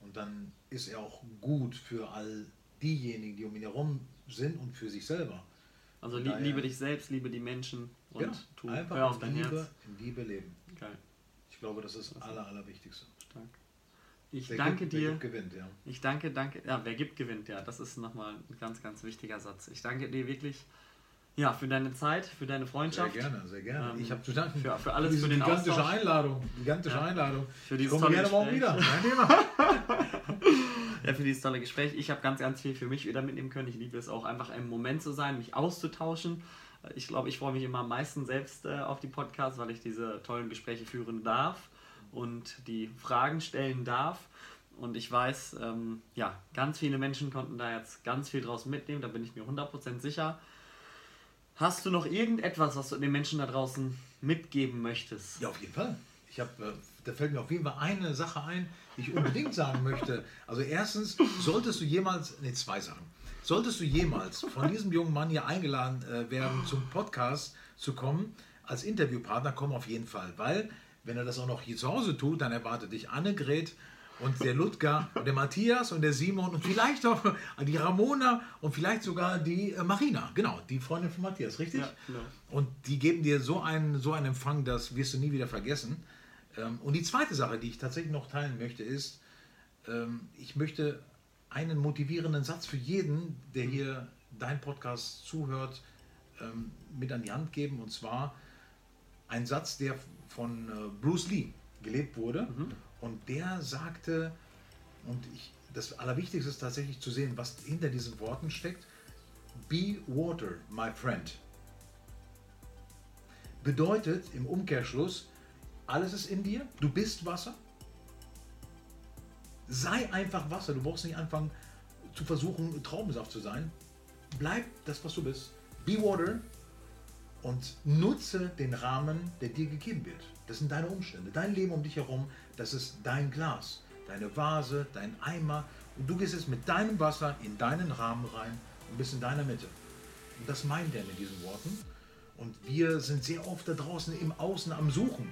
Und dann ist er auch gut für all diejenigen, die um ihn herum sind und für sich selber. Also daher- liebe dich selbst, liebe die Menschen und ja, tu, einfach hör auf in dein Liebe, Herz. in Liebe leben. Geil, Ich glaube, das ist das Aller, Allerwichtigste. stark. Ich Wer danke gibt, dir. Wer gibt, gewinnt, ja. Ich danke, danke. Ja, wer gibt, gewinnt. Ja, das ist nochmal ein ganz, ganz wichtiger Satz. Ich danke dir wirklich ja, für deine Zeit, für deine Sehr Freundschaft. gerne, sehr gerne. Ähm, ich habe zu danken. für- für alles, diese für den gigantische Austausch. Einladung. Gigantische Ja. Einladung. Für Ich dieses komme tolle gerne morgen wieder. Kein Thema. Ja, für dieses tolle Gespräch. Ich habe ganz, ganz viel für mich wieder mitnehmen können. Ich liebe es auch einfach im Moment zu sein, mich auszutauschen. Ich glaube, ich freue mich immer am meisten selbst äh, auf die Podcasts, weil ich diese tollen Gespräche führen darf und die Fragen stellen darf. Und ich weiß, ähm, ja, ganz viele Menschen konnten da jetzt ganz viel draus mitnehmen, da bin ich mir 100% sicher. Hast du noch irgendetwas, was du den Menschen da draußen mitgeben möchtest? Ja, auf jeden Fall. Ich hab, äh, da fällt mir auf jeden Fall eine Sache ein, die ich unbedingt sagen möchte. Also erstens, solltest du jemals, nee, zwei Sachen. Solltest du jemals von diesem jungen Mann hier eingeladen äh, werden, zum Podcast zu kommen, als Interviewpartner, komm auf jeden Fall. Weil, wenn er das auch noch hier zu Hause tut, dann erwartet dich Annegret und der Ludger und der Matthias und der Simon und vielleicht auch die Ramona und vielleicht sogar die äh, Marina. Genau, die Freundin von Matthias, richtig? Ja, genau. Und die geben dir so einen, so einen Empfang, das wirst du nie wieder vergessen. Ähm, Und die zweite Sache, die ich tatsächlich noch teilen möchte, ist, ähm, ich möchte einen motivierenden Satz für jeden, der hier dein Podcast zuhört, ähm, mit an die Hand geben. Und zwar ein Satz, der von äh, Bruce Lee gelebt wurde. Und der sagte, und ich, das Allerwichtigste ist tatsächlich zu sehen, was hinter diesen Worten steckt. Be water, my friend bedeutet im Umkehrschluss, alles ist in dir, du bist Wasser. Sei einfach Wasser, du brauchst nicht anfangen zu versuchen, Traubensaft zu sein. Bleib das, was du bist. Be water und nutze den Rahmen, der dir gegeben wird. Das sind deine Umstände, dein Leben um dich herum, das ist dein Glas, deine Vase, dein Eimer. Und du gehst jetzt mit deinem Wasser in deinen Rahmen rein und bist in deiner Mitte. Und das meint er mit diesen Worten. Und wir sind sehr oft da draußen im Außen am Suchen.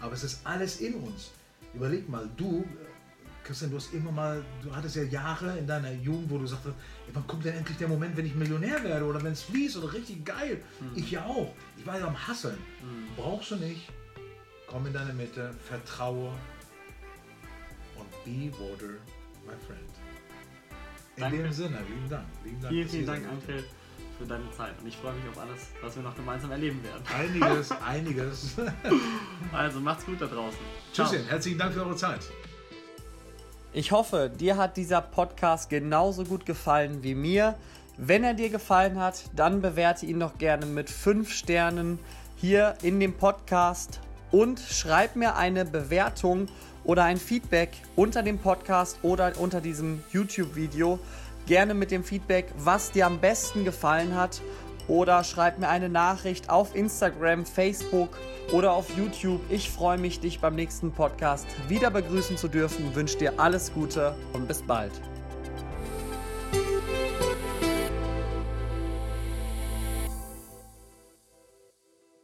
Aber es ist alles in uns. Überleg mal, du, äh, Christian, du hast immer mal, du hattest ja Jahre in deiner Jugend, wo du sagtest, ey, wann kommt denn endlich der Moment, wenn ich Millionär werde oder wenn es fließt oder richtig geil. Ich ja auch. Ich war ja am Hasseln. Brauchst du nicht. Komm in deine Mitte, vertraue Be water, my friend. In Danke. dem Sinne, lieben Dank. Lieben Dank Vielen, vielen Dank. Anfeld, für deine Zeit. Und ich freue mich auf alles, was wir noch gemeinsam erleben werden. Einiges, einiges. Also macht's gut da draußen. Tschüsschen, herzlichen Dank für eure Zeit. Ich hoffe, dir hat dieser Podcast genauso gut gefallen wie mir. Wenn er dir gefallen hat, dann bewerte ihn doch gerne mit 5 Sternen hier in dem Podcast und schreib mir eine Bewertung oder ein Feedback unter dem Podcast oder unter diesem YouTube-Video. Gerne mit dem Feedback, was dir am besten gefallen hat. Oder schreib mir eine Nachricht auf Instagram, Facebook oder auf YouTube. Ich freue mich, dich beim nächsten Podcast wieder begrüßen zu dürfen. Wünsche dir alles Gute und bis bald.